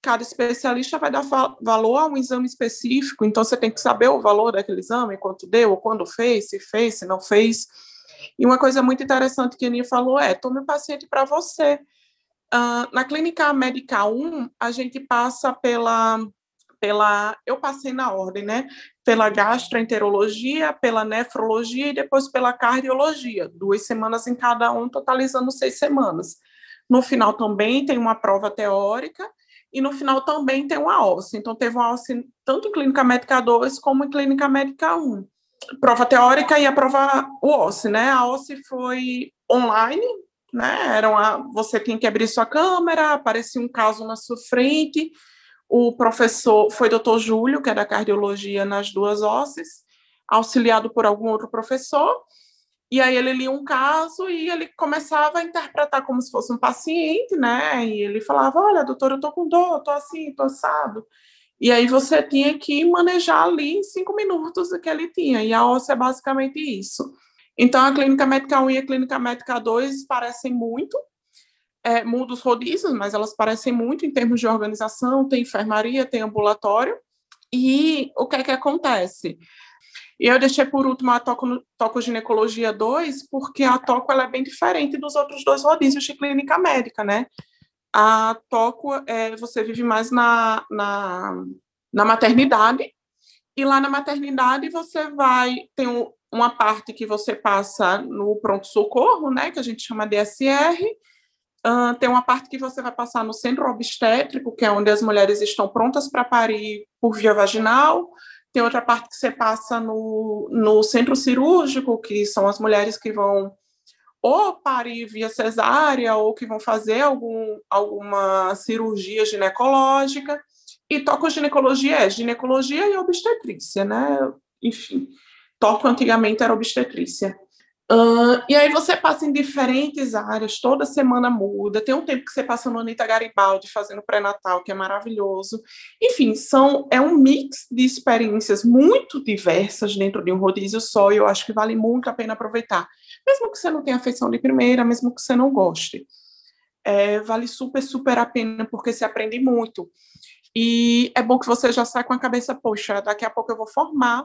cada especialista vai dar valor a um exame específico, então você tem que saber o valor daquele exame, quanto deu, quando fez, se fez, se não fez. E uma coisa muito interessante que a Aninha falou é: tome o paciente para você. Uh, na clínica médica 1, a gente passa pela, pela. Eu passei na ordem, né? Pela gastroenterologia, pela nefrologia e depois pela cardiologia. Duas semanas em cada um, totalizando seis semanas. No final também tem uma prova teórica e no final também tem uma OSCE. Então, teve uma OSCE tanto em Clínica Médica 2 como em Clínica Médica 1. Prova teórica e a prova OSCE, né? A OSCE foi online, né? Você tinha que abrir sua câmera, aparecia um caso na sua frente. O professor foi doutor Júlio, que é da cardiologia nas duas OSCEs, auxiliado por algum outro professor. E aí ele lia um caso e ele começava a interpretar como se fosse um paciente, né? E ele falava: Olha, doutor, eu tô com dor, tô assim, tô assado. E aí você tinha que manejar ali em cinco minutos o que ele tinha. E a OSCE é basicamente isso. Então, a clínica médica 1 e a clínica médica 2 parecem muito, é, os rodízios, mas elas parecem muito em termos de organização, tem enfermaria, tem ambulatório. E o que é que acontece? E eu deixei por último a toco, ginecologia 2, porque a toco ela é bem diferente dos outros dois rodízios de clínica médica, né? A toco, é, você vive mais na, na, na maternidade, e lá na maternidade você vai, tem uma parte que você passa no pronto-socorro, né, que a gente chama DSR, uh, tem uma parte que você vai passar no centro obstétrico, que é onde as mulheres estão prontas para parir por via vaginal, tem outra parte que você passa no, no centro cirúrgico, que são as mulheres que vão ou parir via cesárea, ou que vão fazer algum, alguma cirurgia ginecológica. E toco-ginecologia é ginecologia e obstetrícia, né? Enfim, toco antigamente era obstetrícia. Uh, e aí você passa em diferentes áreas, toda semana muda. Tem um tempo que você passa no Anitta Garibaldi fazendo pré-natal, que é maravilhoso. Enfim, são, é um mix de experiências muito diversas dentro de um rodízio só, e eu acho que vale muito a pena aproveitar. Mesmo que você não tenha afeição de primeira, mesmo que você não goste. É, vale super, super a pena, porque se aprende muito. E é bom que você já sai com a cabeça, poxa, daqui a pouco eu vou formar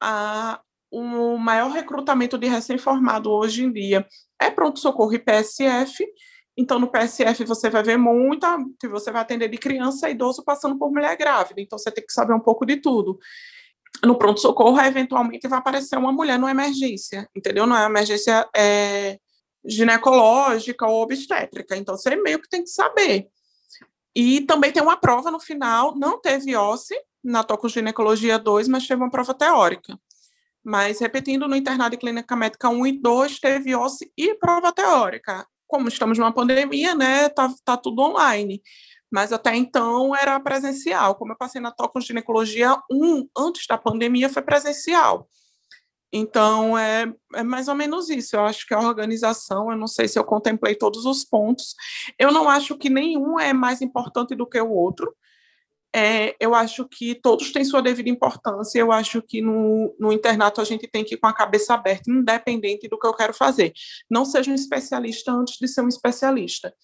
a, o maior recrutamento de recém-formado hoje em dia é pronto-socorro e PSF. Então, no PSF, você vai ver muita, você vai atender de criança a idoso passando por mulher grávida. Então, você tem que saber um pouco de tudo. No pronto-socorro, eventualmente, vai aparecer uma mulher numa emergência, entendeu? Não é emergência é, ginecológica ou obstétrica. Então, você meio que tem que saber. E também tem uma prova no final, não teve OSCE na tocoginecologia 2, mas teve uma prova teórica. Mas, repetindo, no internado de clínica médica 1 e 2, teve OSCE e prova teórica. Como estamos numa pandemia, né, tá, tá tudo online. Mas até então era presencial. Como eu passei na toco ginecologia 1, antes da pandemia, foi presencial. Então, é, é mais ou menos isso. Eu acho que a organização, eu não sei se eu contemplei todos os pontos. Eu não acho que nenhum é mais importante do que o outro é, eu acho que todos têm sua devida importância. Eu acho que no, no internato a gente tem que ir com a cabeça aberta, independente do que eu quero fazer. Não seja um especialista antes de ser um especialista.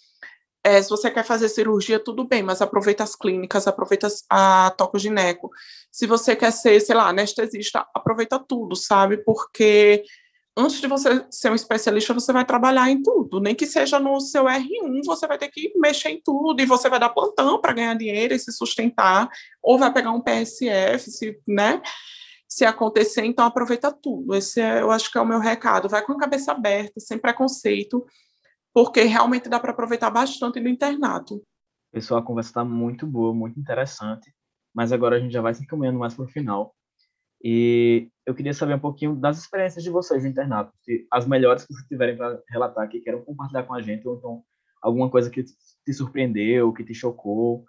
É, se você quer fazer cirurgia, tudo bem, mas aproveita as clínicas, aproveita a toco gineco. Se você quer ser, sei lá, anestesista, aproveita tudo, sabe? Porque antes de você ser um especialista, você vai trabalhar em tudo, nem que seja no seu R1, você vai ter que mexer em tudo e você vai dar plantão para ganhar dinheiro e se sustentar, ou vai pegar um PSF, se, né? Se acontecer, então aproveita tudo. Esse é, eu acho que é o meu recado. Vai com a cabeça aberta, sem preconceito, porque realmente dá para aproveitar bastante no internato. Pessoal, a conversa está muito boa, muito interessante, mas agora a gente já vai se encaminhando mais para o final. E eu queria saber um pouquinho das experiências de vocês no internato, as melhores que vocês tiverem para relatar, que queiram compartilhar com a gente, ou então alguma coisa que te surpreendeu, que te chocou,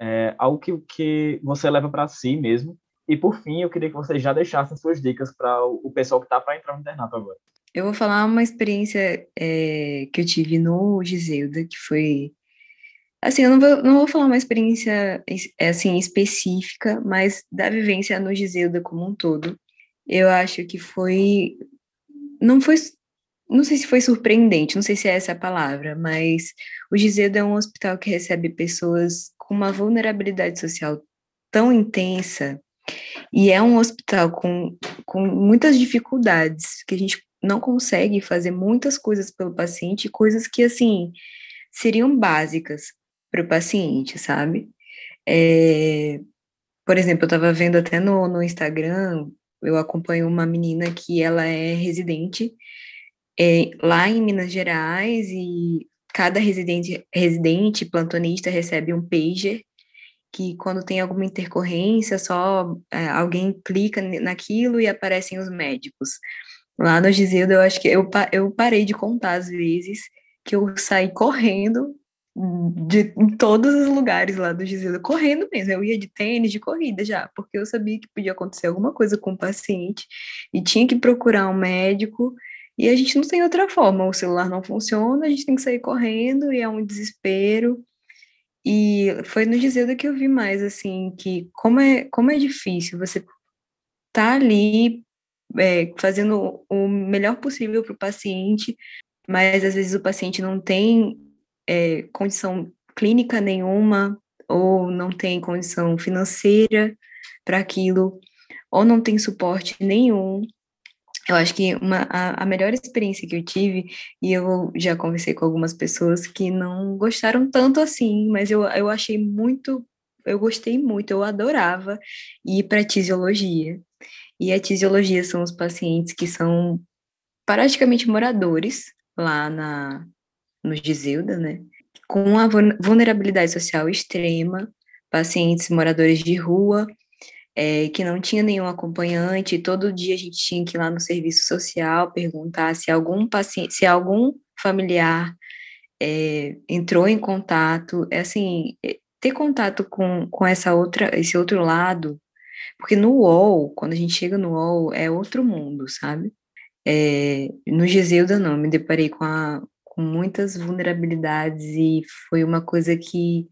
é, algo que, que você leva para si mesmo. E por fim, eu queria que vocês já deixassem suas dicas para o, pessoal que está para entrar no internato agora. Eu vou falar uma experiência é, que eu tive no Giselda, que foi Assim, eu não vou, não vou falar uma experiência assim específica, mas da vivência no Giselda como um todo, eu acho que foi não foi não sei se foi surpreendente, não sei se é essa a palavra, mas o Giselda é um hospital que recebe pessoas com uma vulnerabilidade social tão intensa e é um hospital com, com muitas dificuldades, que a gente não consegue fazer muitas coisas pelo paciente, coisas que, assim, seriam básicas para o paciente, sabe? É, por exemplo, eu estava vendo até no, no Instagram, eu acompanho uma menina que ela é residente é, lá em Minas Gerais e cada residente, residente plantonista recebe um pager que quando tem alguma intercorrência, só é, alguém clica naquilo e aparecem os médicos. Lá no Gisildo, eu acho que eu, eu parei de contar as vezes que eu saí correndo de, em todos os lugares lá do Gisildo, correndo mesmo. Eu ia de tênis, de corrida já, porque eu sabia que podia acontecer alguma coisa com o paciente e tinha que procurar um médico. E a gente não tem outra forma, o celular não funciona, a gente tem que sair correndo e é um desespero. E foi no Gisildo que eu vi mais, assim, que como é, como é difícil você tá ali é, fazendo o melhor possível para o paciente, mas às vezes o paciente não tem é, condição clínica nenhuma, ou não tem condição financeira para aquilo, ou não tem suporte nenhum. Eu acho que uma, a, a, melhor experiência que eu tive, e eu já conversei com algumas pessoas que não gostaram tanto assim, mas eu, eu achei muito, eu gostei muito, eu adorava ir para tisiologia. E a tisiologia são os pacientes que são praticamente moradores lá na, no Gisilda, né? Com uma vulnerabilidade social extrema, pacientes moradores de rua, é, que não tinha nenhum acompanhante, todo dia a gente tinha que ir lá no serviço social perguntar se algum paciente, se algum familiar é, entrou em contato, é assim, é, ter contato com, com essa outra, esse outro lado, porque no UOL, quando a gente chega no UOL, é outro mundo, sabe? É, no Gisilda não, me deparei com, a, com muitas vulnerabilidades e foi uma coisa que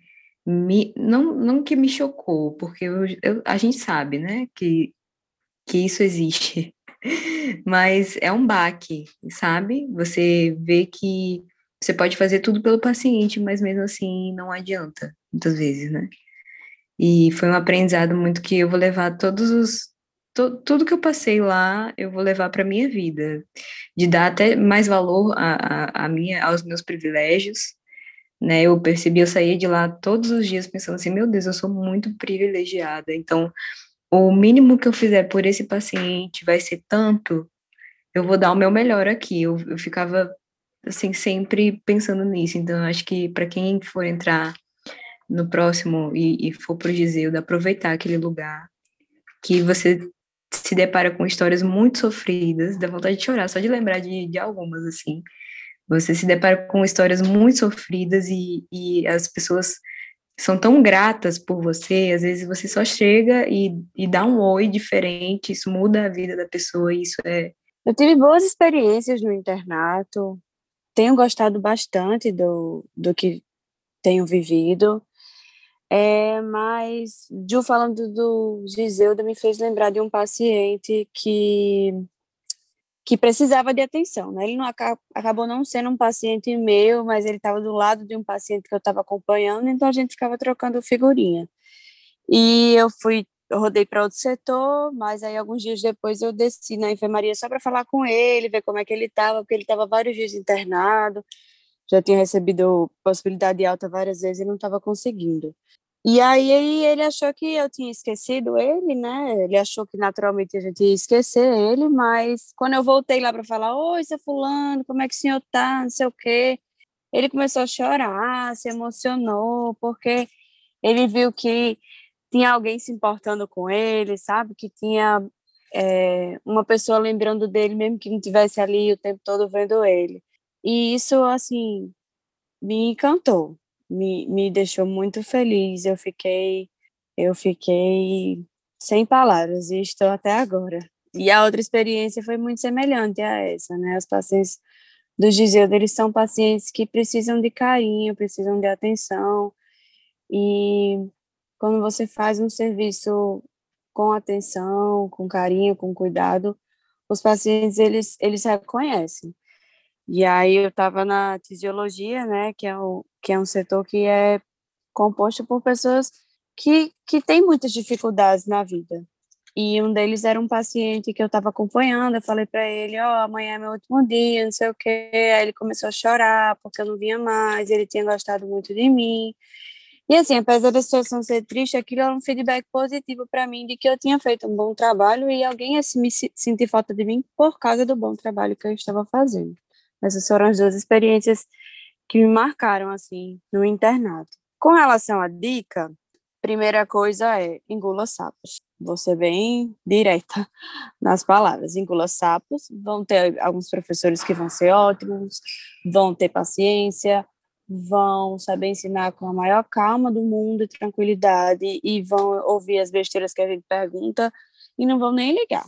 me, não, não que me chocou, porque eu, eu, a gente sabe, né, que, que isso existe, mas é um baque, sabe? Você vê que você pode fazer tudo pelo paciente, mas mesmo assim não adianta, muitas vezes, né? E foi um aprendizado muito que eu vou levar todos os. Tudo que eu passei lá, eu vou levar para minha vida, de dar até mais valor a, a, a minha, aos meus privilégios, né? Eu percebi, eu saía de lá todos os dias pensando assim, meu Deus, eu sou muito privilegiada. Então, o mínimo que eu fizer por esse paciente vai ser tanto, eu vou dar o meu melhor aqui. Eu, eu ficava assim sempre pensando nisso. Então, acho que para quem for entrar no próximo e, e for pro Gisilda, aproveitar aquele lugar que você se depara com histórias muito sofridas, dá vontade de chorar só de lembrar de, de algumas assim. Você se depara com histórias muito sofridas e, e as pessoas são tão gratas por você, às vezes você só chega e, e dá um oi diferente, isso muda a vida da pessoa, isso é... Eu tive boas experiências no internato, tenho gostado bastante do, do que tenho vivido, é, mas Ju falando do Giseuda me fez lembrar de um paciente que que precisava de atenção, né? Ele não acabou não sendo um paciente meu, mas ele estava do lado de um paciente que eu estava acompanhando, então a gente ficava trocando figurinha. E eu fui, eu rodei para outro setor, mas aí alguns dias depois eu desci na enfermaria só para falar com ele, ver como é que ele estava, porque ele estava vários dias internado, já tinha recebido possibilidade de alta várias vezes e não estava conseguindo. E aí ele achou que eu tinha esquecido ele, né? Ele achou que naturalmente a gente ia esquecer ele, mas quando eu voltei lá para falar, oi, seu fulano, como é que o senhor tá? Não sei o quê. Ele começou a chorar, se emocionou, porque ele viu que tinha alguém se importando com ele, sabe? Que tinha é, uma pessoa lembrando dele, mesmo que não tivesse ali o tempo todo vendo ele. E isso, assim, me encantou, me, me deixou muito feliz. Eu fiquei, eu fiquei sem palavras e estou até agora. E a outra experiência foi muito semelhante a essa, né? Os pacientes do Giseudo, eles são pacientes que precisam de carinho, precisam de atenção. E quando você faz um serviço com atenção, com carinho, com cuidado, os pacientes eles eles reconhecem. E aí eu estava na tisiologia, né, que é, o, que é um setor que é composto por pessoas que, que têm muitas dificuldades na vida. E um deles era um paciente que eu estava acompanhando. Eu falei para ele: Ó, oh, amanhã é meu último dia, não sei o quê. Aí ele começou a chorar porque eu não vinha mais. Ele tinha gostado muito de mim. E assim, apesar da situação ser triste, aquilo era um feedback positivo para mim de que eu tinha feito um bom trabalho e alguém ia me sentir falta de mim por causa do bom trabalho que eu estava fazendo. Essas foram as duas experiências que me marcaram assim no internato. Com relação à dica, primeira coisa é engula sapos. Vou ser bem direta nas palavras. Engula sapos. Vão ter alguns professores que vão ser ótimos, vão ter paciência, vão saber ensinar com a maior calma do mundo e tranquilidade e vão ouvir as besteiras que a gente pergunta e não vão nem ligar.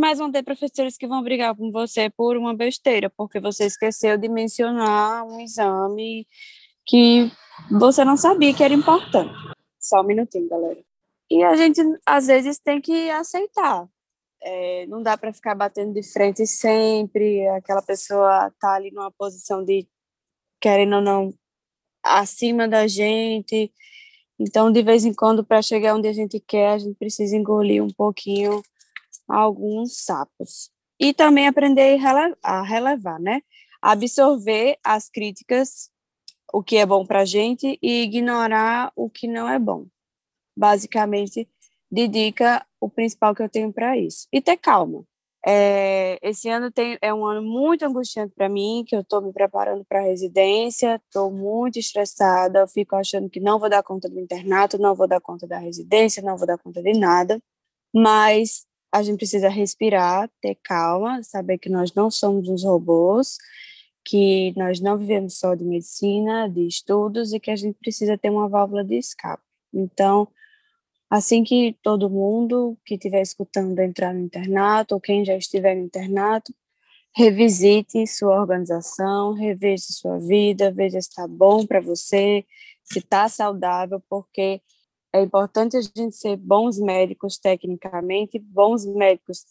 Mas vão ter professores que vão brigar com você por uma besteira, porque você esqueceu de mencionar um exame que você não sabia que era importante. Só um minutinho, galera. E a gente, às vezes, tem que aceitar. É, não dá para ficar batendo de frente sempre, aquela pessoa tá ali numa posição de querendo ou não, acima da gente. Então, de vez em quando, para chegar onde a gente quer, a gente precisa engolir um pouquinho alguns sapos. E também aprender a relevar, né? Absorver as críticas, o que é bom para a gente, e ignorar o que não é bom. Basicamente, de dica, o principal que eu tenho para isso. E ter calma. É, esse ano tem, é um ano muito angustiante para mim, que eu estou me preparando para a residência, estou muito estressada, fico achando que não vou dar conta do internato, não vou dar conta da residência, não vou dar conta de nada, mas a gente precisa respirar, ter calma, saber que nós não somos uns robôs, que nós não vivemos só de medicina, de estudos e que a gente precisa ter uma válvula de escape. Então, Assim que todo mundo que estiver escutando entrar no internato, ou quem já estiver no internato, revisite sua organização, reveja sua vida, veja se está bom para você, se está saudável, porque é importante a gente ser bons médicos tecnicamente, bons médicos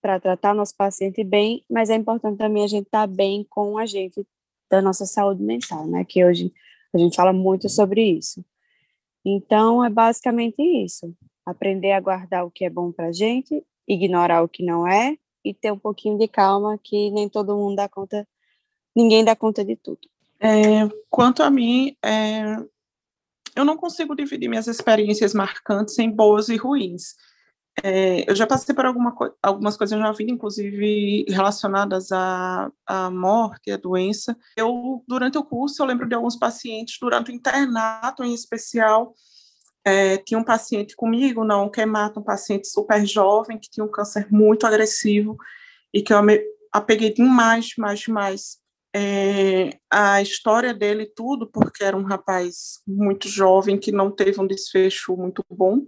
para tratar nosso paciente bem, mas é importante também a gente estar tá bem com a gente da nossa saúde mental, né? Que hoje a gente fala muito sobre isso. Então, é basicamente isso. Aprender a guardar o que é bom para a gente, ignorar o que não é e ter um pouquinho de calma, que nem todo mundo dá conta, ninguém dá conta de tudo. É, quanto a mim, é, eu não consigo dividir minhas experiências marcantes em boas e ruins. É, eu já passei por alguma, algumas coisas na vida, inclusive relacionadas à, à morte, à doença. Eu, durante o curso, eu lembro de alguns pacientes, durante o internato em especial, é, tinha um paciente comigo, não que mata, um paciente super jovem, que tinha um câncer muito agressivo, e que eu me apeguei demais, demais, demais é, a história dele tudo, porque era um rapaz muito jovem, que não teve um desfecho muito bom,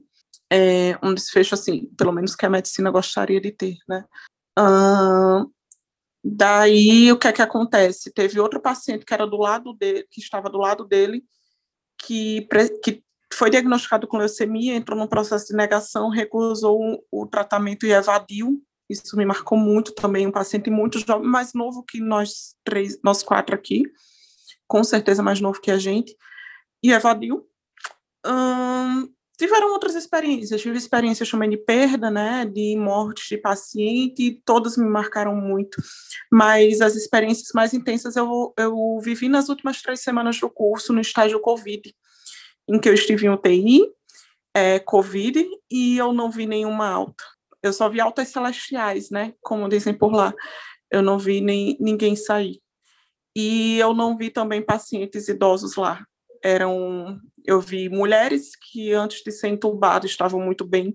é, um desfecho assim, pelo menos que a medicina gostaria de ter, né? Uh, daí o que é que acontece? Teve outro paciente que era do lado dele, que estava do lado dele, que, que foi diagnosticado com leucemia, entrou num processo de negação, recusou o, tratamento e evadiu. Isso me marcou muito também, um paciente muito jovem, mais novo que nós três, nós quatro aqui, com certeza mais novo que a gente, e evadiu. Hum, tiveram outras experiências, tive experiências também de perda, né, de morte de paciente, todas me marcaram muito, mas as experiências mais intensas eu, eu vivi nas últimas três semanas do curso, no estágio Covid, em que eu estive em UTI, é, Covid, e eu não vi nenhuma alta. Eu só vi altas celestiais, né, como dizem por lá, eu não vi nem ninguém sair. E eu não vi também pacientes idosos lá, eram eu vi mulheres que antes de ser entubada estavam muito bem.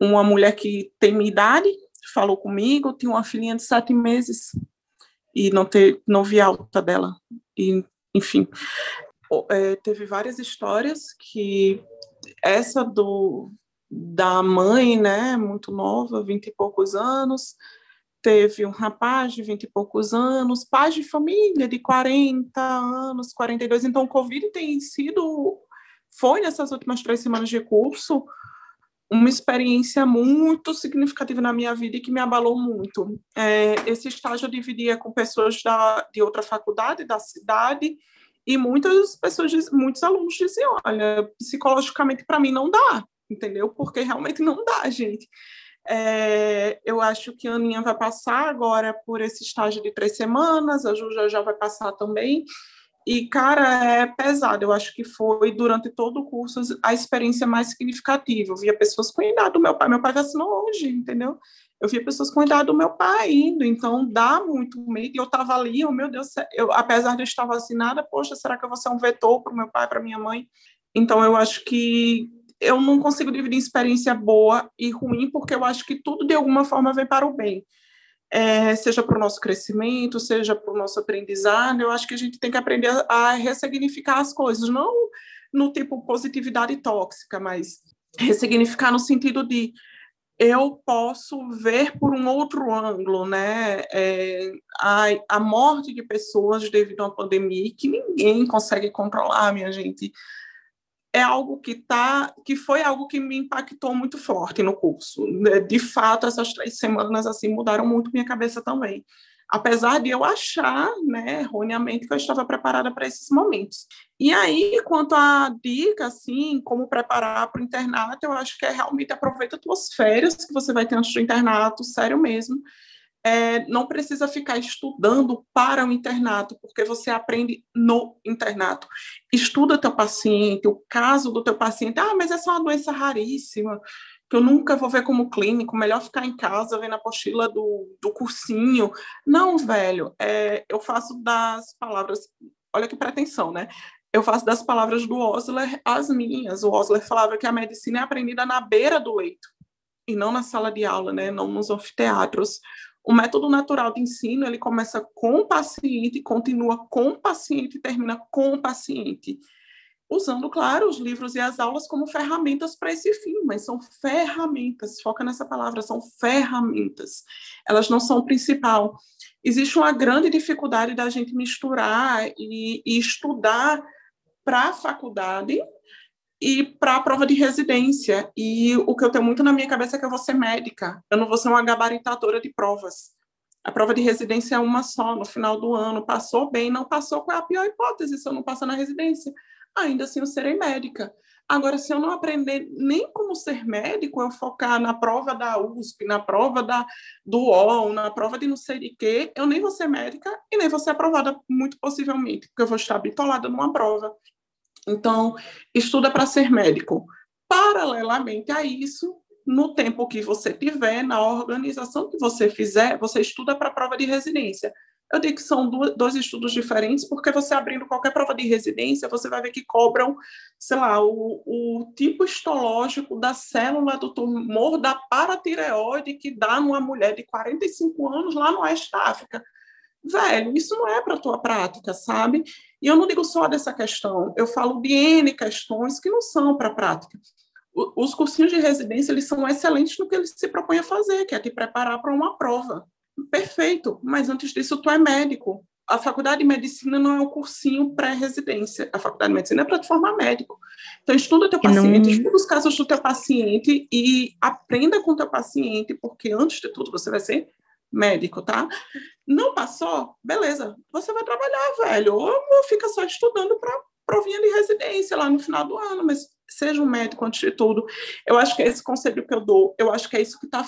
Uma mulher que tem minha idade falou comigo, tinha uma filhinha de sete meses e não ter, não vi alta dela. E, enfim, é, teve várias histórias que essa do da mãe, né, muito nova, vinte e poucos anos, teve um rapaz de 20 e poucos anos, pais de família de 40 anos, 42. Então, o Covid tem sido, foi nessas últimas três semanas de curso, uma experiência muito significativa na minha vida e que me abalou muito. É, esse estágio eu dividia com pessoas da, de outra faculdade, da cidade, E muitas pessoas, muitos alunos diziam, olha, psicologicamente para mim não dá, entendeu? Porque realmente não dá, gente. É, eu acho que a Aninha vai passar agora por esse estágio de três semanas, a Ju já, já vai passar também. E, cara, é pesado. Eu acho que foi, durante todo o curso, a experiência mais significativa. Eu via pessoas com idade do meu pai. Meu pai vacinou hoje, entendeu? Eu via pessoas com idade do meu pai indo. Então, dá muito medo. E eu estava ali, oh, meu Deus, eu, apesar de eu estar vacinada, poxa, será que eu vou ser um vetor para o meu pai, para minha mãe? Então, eu acho que eu não consigo dividir experiência boa e ruim, porque eu acho que tudo, de alguma forma, vem para o bem. É, seja para o nosso crescimento, seja para o nosso aprendizado, eu acho que a gente tem que aprender a, ressignificar as coisas, não no tipo positividade tóxica, mas ressignificar no sentido de eu posso ver por um outro ângulo, né? É, a, a morte de pessoas devido a uma pandemia que ninguém consegue controlar, minha gente é algo que tá, que foi algo que me impactou muito forte no curso. De fato, essas três semanas assim mudaram muito minha cabeça também. Apesar de eu achar, né, erroneamente, que eu estava preparada para esses momentos. E aí, quanto à dica, assim, como preparar para o internato, eu acho que é realmente aproveita as tuas férias que você vai ter antes do internato, sério mesmo é, não precisa ficar estudando para o internato, porque você aprende no internato. Estuda teu paciente, o caso do teu paciente. Ah, mas essa é uma doença raríssima, que eu nunca vou ver como clínico, melhor ficar em casa vendo a apostila do, do cursinho. Não, velho, é, eu faço das palavras, olha que pretensão, né? Eu faço das palavras do Osler as minhas. O Osler falava que a medicina é aprendida na beira do leito, e não na sala de aula, né? não nos anfiteatros. O método natural de ensino, ele começa com o paciente, continua com o paciente e termina com o paciente. Usando, claro, os livros e as aulas como ferramentas para esse fim, mas são ferramentas, foca nessa palavra, são ferramentas. Elas não são o principal. Existe uma grande dificuldade da gente misturar e, e estudar para a faculdade e para a prova de residência. E o que eu tenho muito na minha cabeça é que eu vou ser médica, eu não vou ser uma gabaritadora de provas. A prova de residência é uma só, no final do ano. Passou bem, não passou, qual é a pior hipótese se eu não passar na residência? Ainda assim, eu serei médica. Agora, se eu não aprender nem como ser médico, eu focar na prova da USP, na prova da, do UOL, na prova de não sei de quê, eu nem vou ser médica e nem vou ser aprovada, muito possivelmente, porque eu vou estar bitolada numa prova. Então, estuda para ser médico. Paralelamente a isso, no tempo que você tiver, na organização que você fizer, você estuda para a prova de residência. Eu digo que são dois estudos diferentes, porque você abrindo qualquer prova de residência, você vai ver que cobram, sei lá, o, o tipo histológico da célula do tumor da paratireoide que dá numa mulher de 45 anos lá no oeste da África velho, isso não é para a tua prática, sabe? E eu não digo só dessa questão, eu falo de N questões que não são para a prática. Os cursinhos de residência, eles são excelentes no que eles se propõem a fazer, que é te preparar para uma prova. Perfeito, mas antes disso, tu é médico. A faculdade de medicina não é o cursinho pré-residência. A faculdade de medicina é para te formar médico. Então, estuda teu paciente, não... estuda os casos do teu paciente e aprenda com o teu paciente, porque antes de tudo, você vai ser médico, tá? Não passou? Beleza, você vai trabalhar, velho. Ou, fica só estudando para provinha de residência lá no final do ano, mas seja um médico antes de tudo. Eu acho que é esse conselho que eu dou, eu acho que é isso que está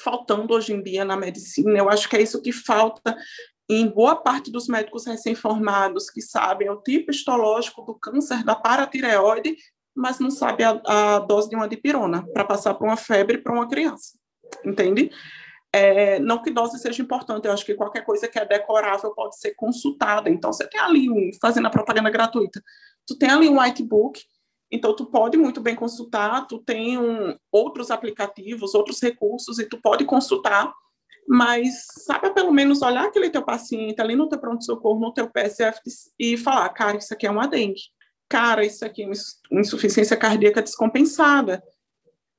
faltando hoje em dia na medicina, eu acho que é isso que falta em boa parte dos médicos recém-formados que sabem o tipo histológico do câncer da paratireoide, mas não sabe a, a dose de uma dipirona para passar para uma febre para uma criança, entende? É, não que dose seja importante, eu acho que qualquer coisa que é decorável pode ser consultada. Então, você tem ali, um, fazendo a propaganda gratuita, tu tem ali um whitebook, então tu pode muito bem consultar, tu tem um, outros aplicativos, outros recursos, e tu pode consultar, mas sabe pelo menos olhar aquele teu paciente ali no teu pronto-socorro, no teu PSF, e falar, cara, isso aqui é uma dengue. Cara, isso aqui é uma insuficiência cardíaca descompensada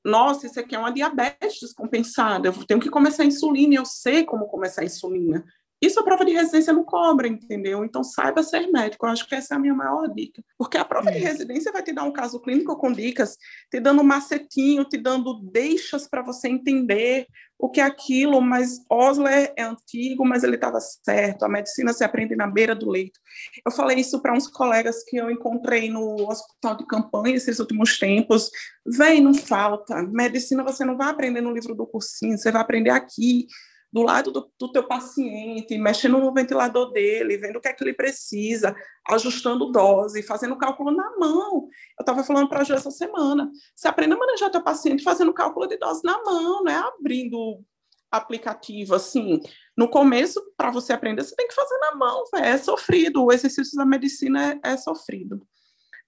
nossa, isso aqui é uma diabetes descompensada, eu tenho que começar a insulina, eu sei como começar a insulina. Isso a prova de residência não cobra, entendeu? Então saiba ser médico. Eu acho que essa é a minha maior dica. Porque a prova de residência vai te dar um caso clínico com dicas, te dando um macetinho, te dando deixas para você entender o que é aquilo, mas Osler é antigo, mas ele estava certo. A medicina se aprende na beira do leito. Eu falei isso para uns colegas que eu encontrei no hospital de campanha esses últimos tempos. Vem, não falta. Medicina você não vai aprender no livro do cursinho, você vai aprender aqui do lado do, do teu paciente, mexendo no ventilador dele, vendo o que é que ele precisa, ajustando dose, fazendo cálculo na mão. Eu estava falando para a Ju essa semana. Você aprende a manejar teu paciente fazendo cálculo de dose na mão, não é abrindo aplicativo assim. No começo, para você aprender, você tem que fazer na mão, véio. é sofrido. O exercício da medicina é, é sofrido.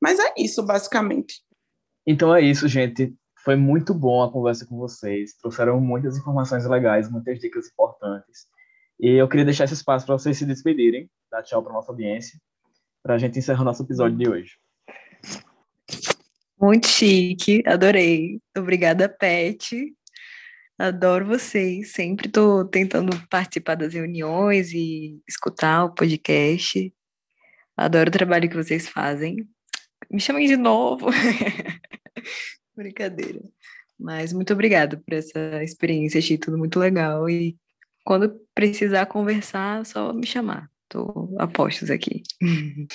Mas é isso, basicamente. Então é isso, gente. Foi muito bom a conversa com vocês. Trouxeram muitas informações legais, muitas dicas importantes. E eu queria deixar esse espaço para vocês se despedirem, dar tchau para nossa audiência, para a gente encerrar nosso episódio de hoje. Muito chique, adorei. Obrigada, Pet. Adoro vocês. Sempre estou tentando participar das reuniões e escutar o podcast. Adoro o trabalho que vocês fazem. Me chamem de novo. Brincadeira. Mas muito obrigada por essa experiência, achei tudo muito legal. E quando precisar conversar, só me chamar. Estou a postos aqui.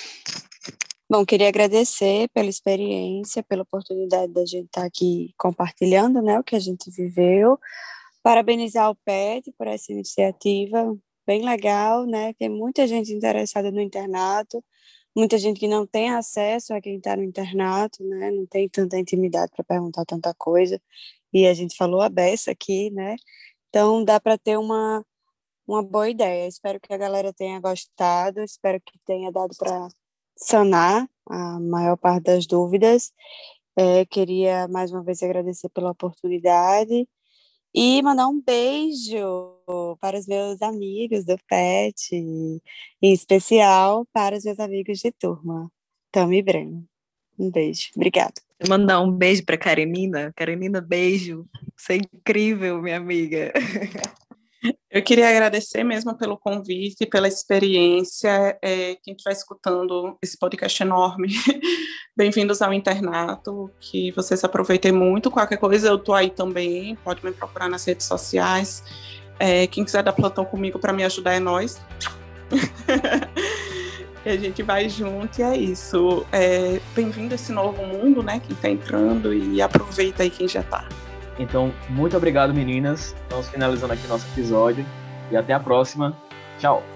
Bom, queria agradecer pela experiência, pela oportunidade da gente estar aqui compartilhando né, o que a gente viveu. Parabenizar o PET por essa iniciativa, bem legal, né? Tem muita gente interessada no internato muita gente que não tem acesso a quem está no internato, né? Não tem tanta intimidade para perguntar tanta coisa. E a gente falou a beça aqui, né? Então dá para ter uma uma boa ideia. Espero que a galera tenha gostado, espero que tenha dado para sanar a maior parte das dúvidas. É, queria mais uma vez agradecer pela oportunidade e mandar um beijo para os meus amigos do PET, em especial para os meus amigos de turma, Tami Breno. Um beijo, obrigada. Mandar um beijo para Karenina. Karenina, beijo. Você é incrível, minha amiga. Eu queria agradecer mesmo pelo convite, pela experiência. É, quem estiver escutando esse podcast enorme, bem-vindos ao internato. Que vocês aproveitem muito. Qualquer coisa, eu estou aí também. Pode me procurar nas redes sociais. É, quem quiser dar plantão comigo para me ajudar é nós. e a gente vai junto e é isso. É, Bem-vindo a esse novo mundo, né? Quem está entrando e aproveita aí quem já está. Então, muito obrigado, meninas. Estamos finalizando aqui nosso episódio. E até a próxima. Tchau.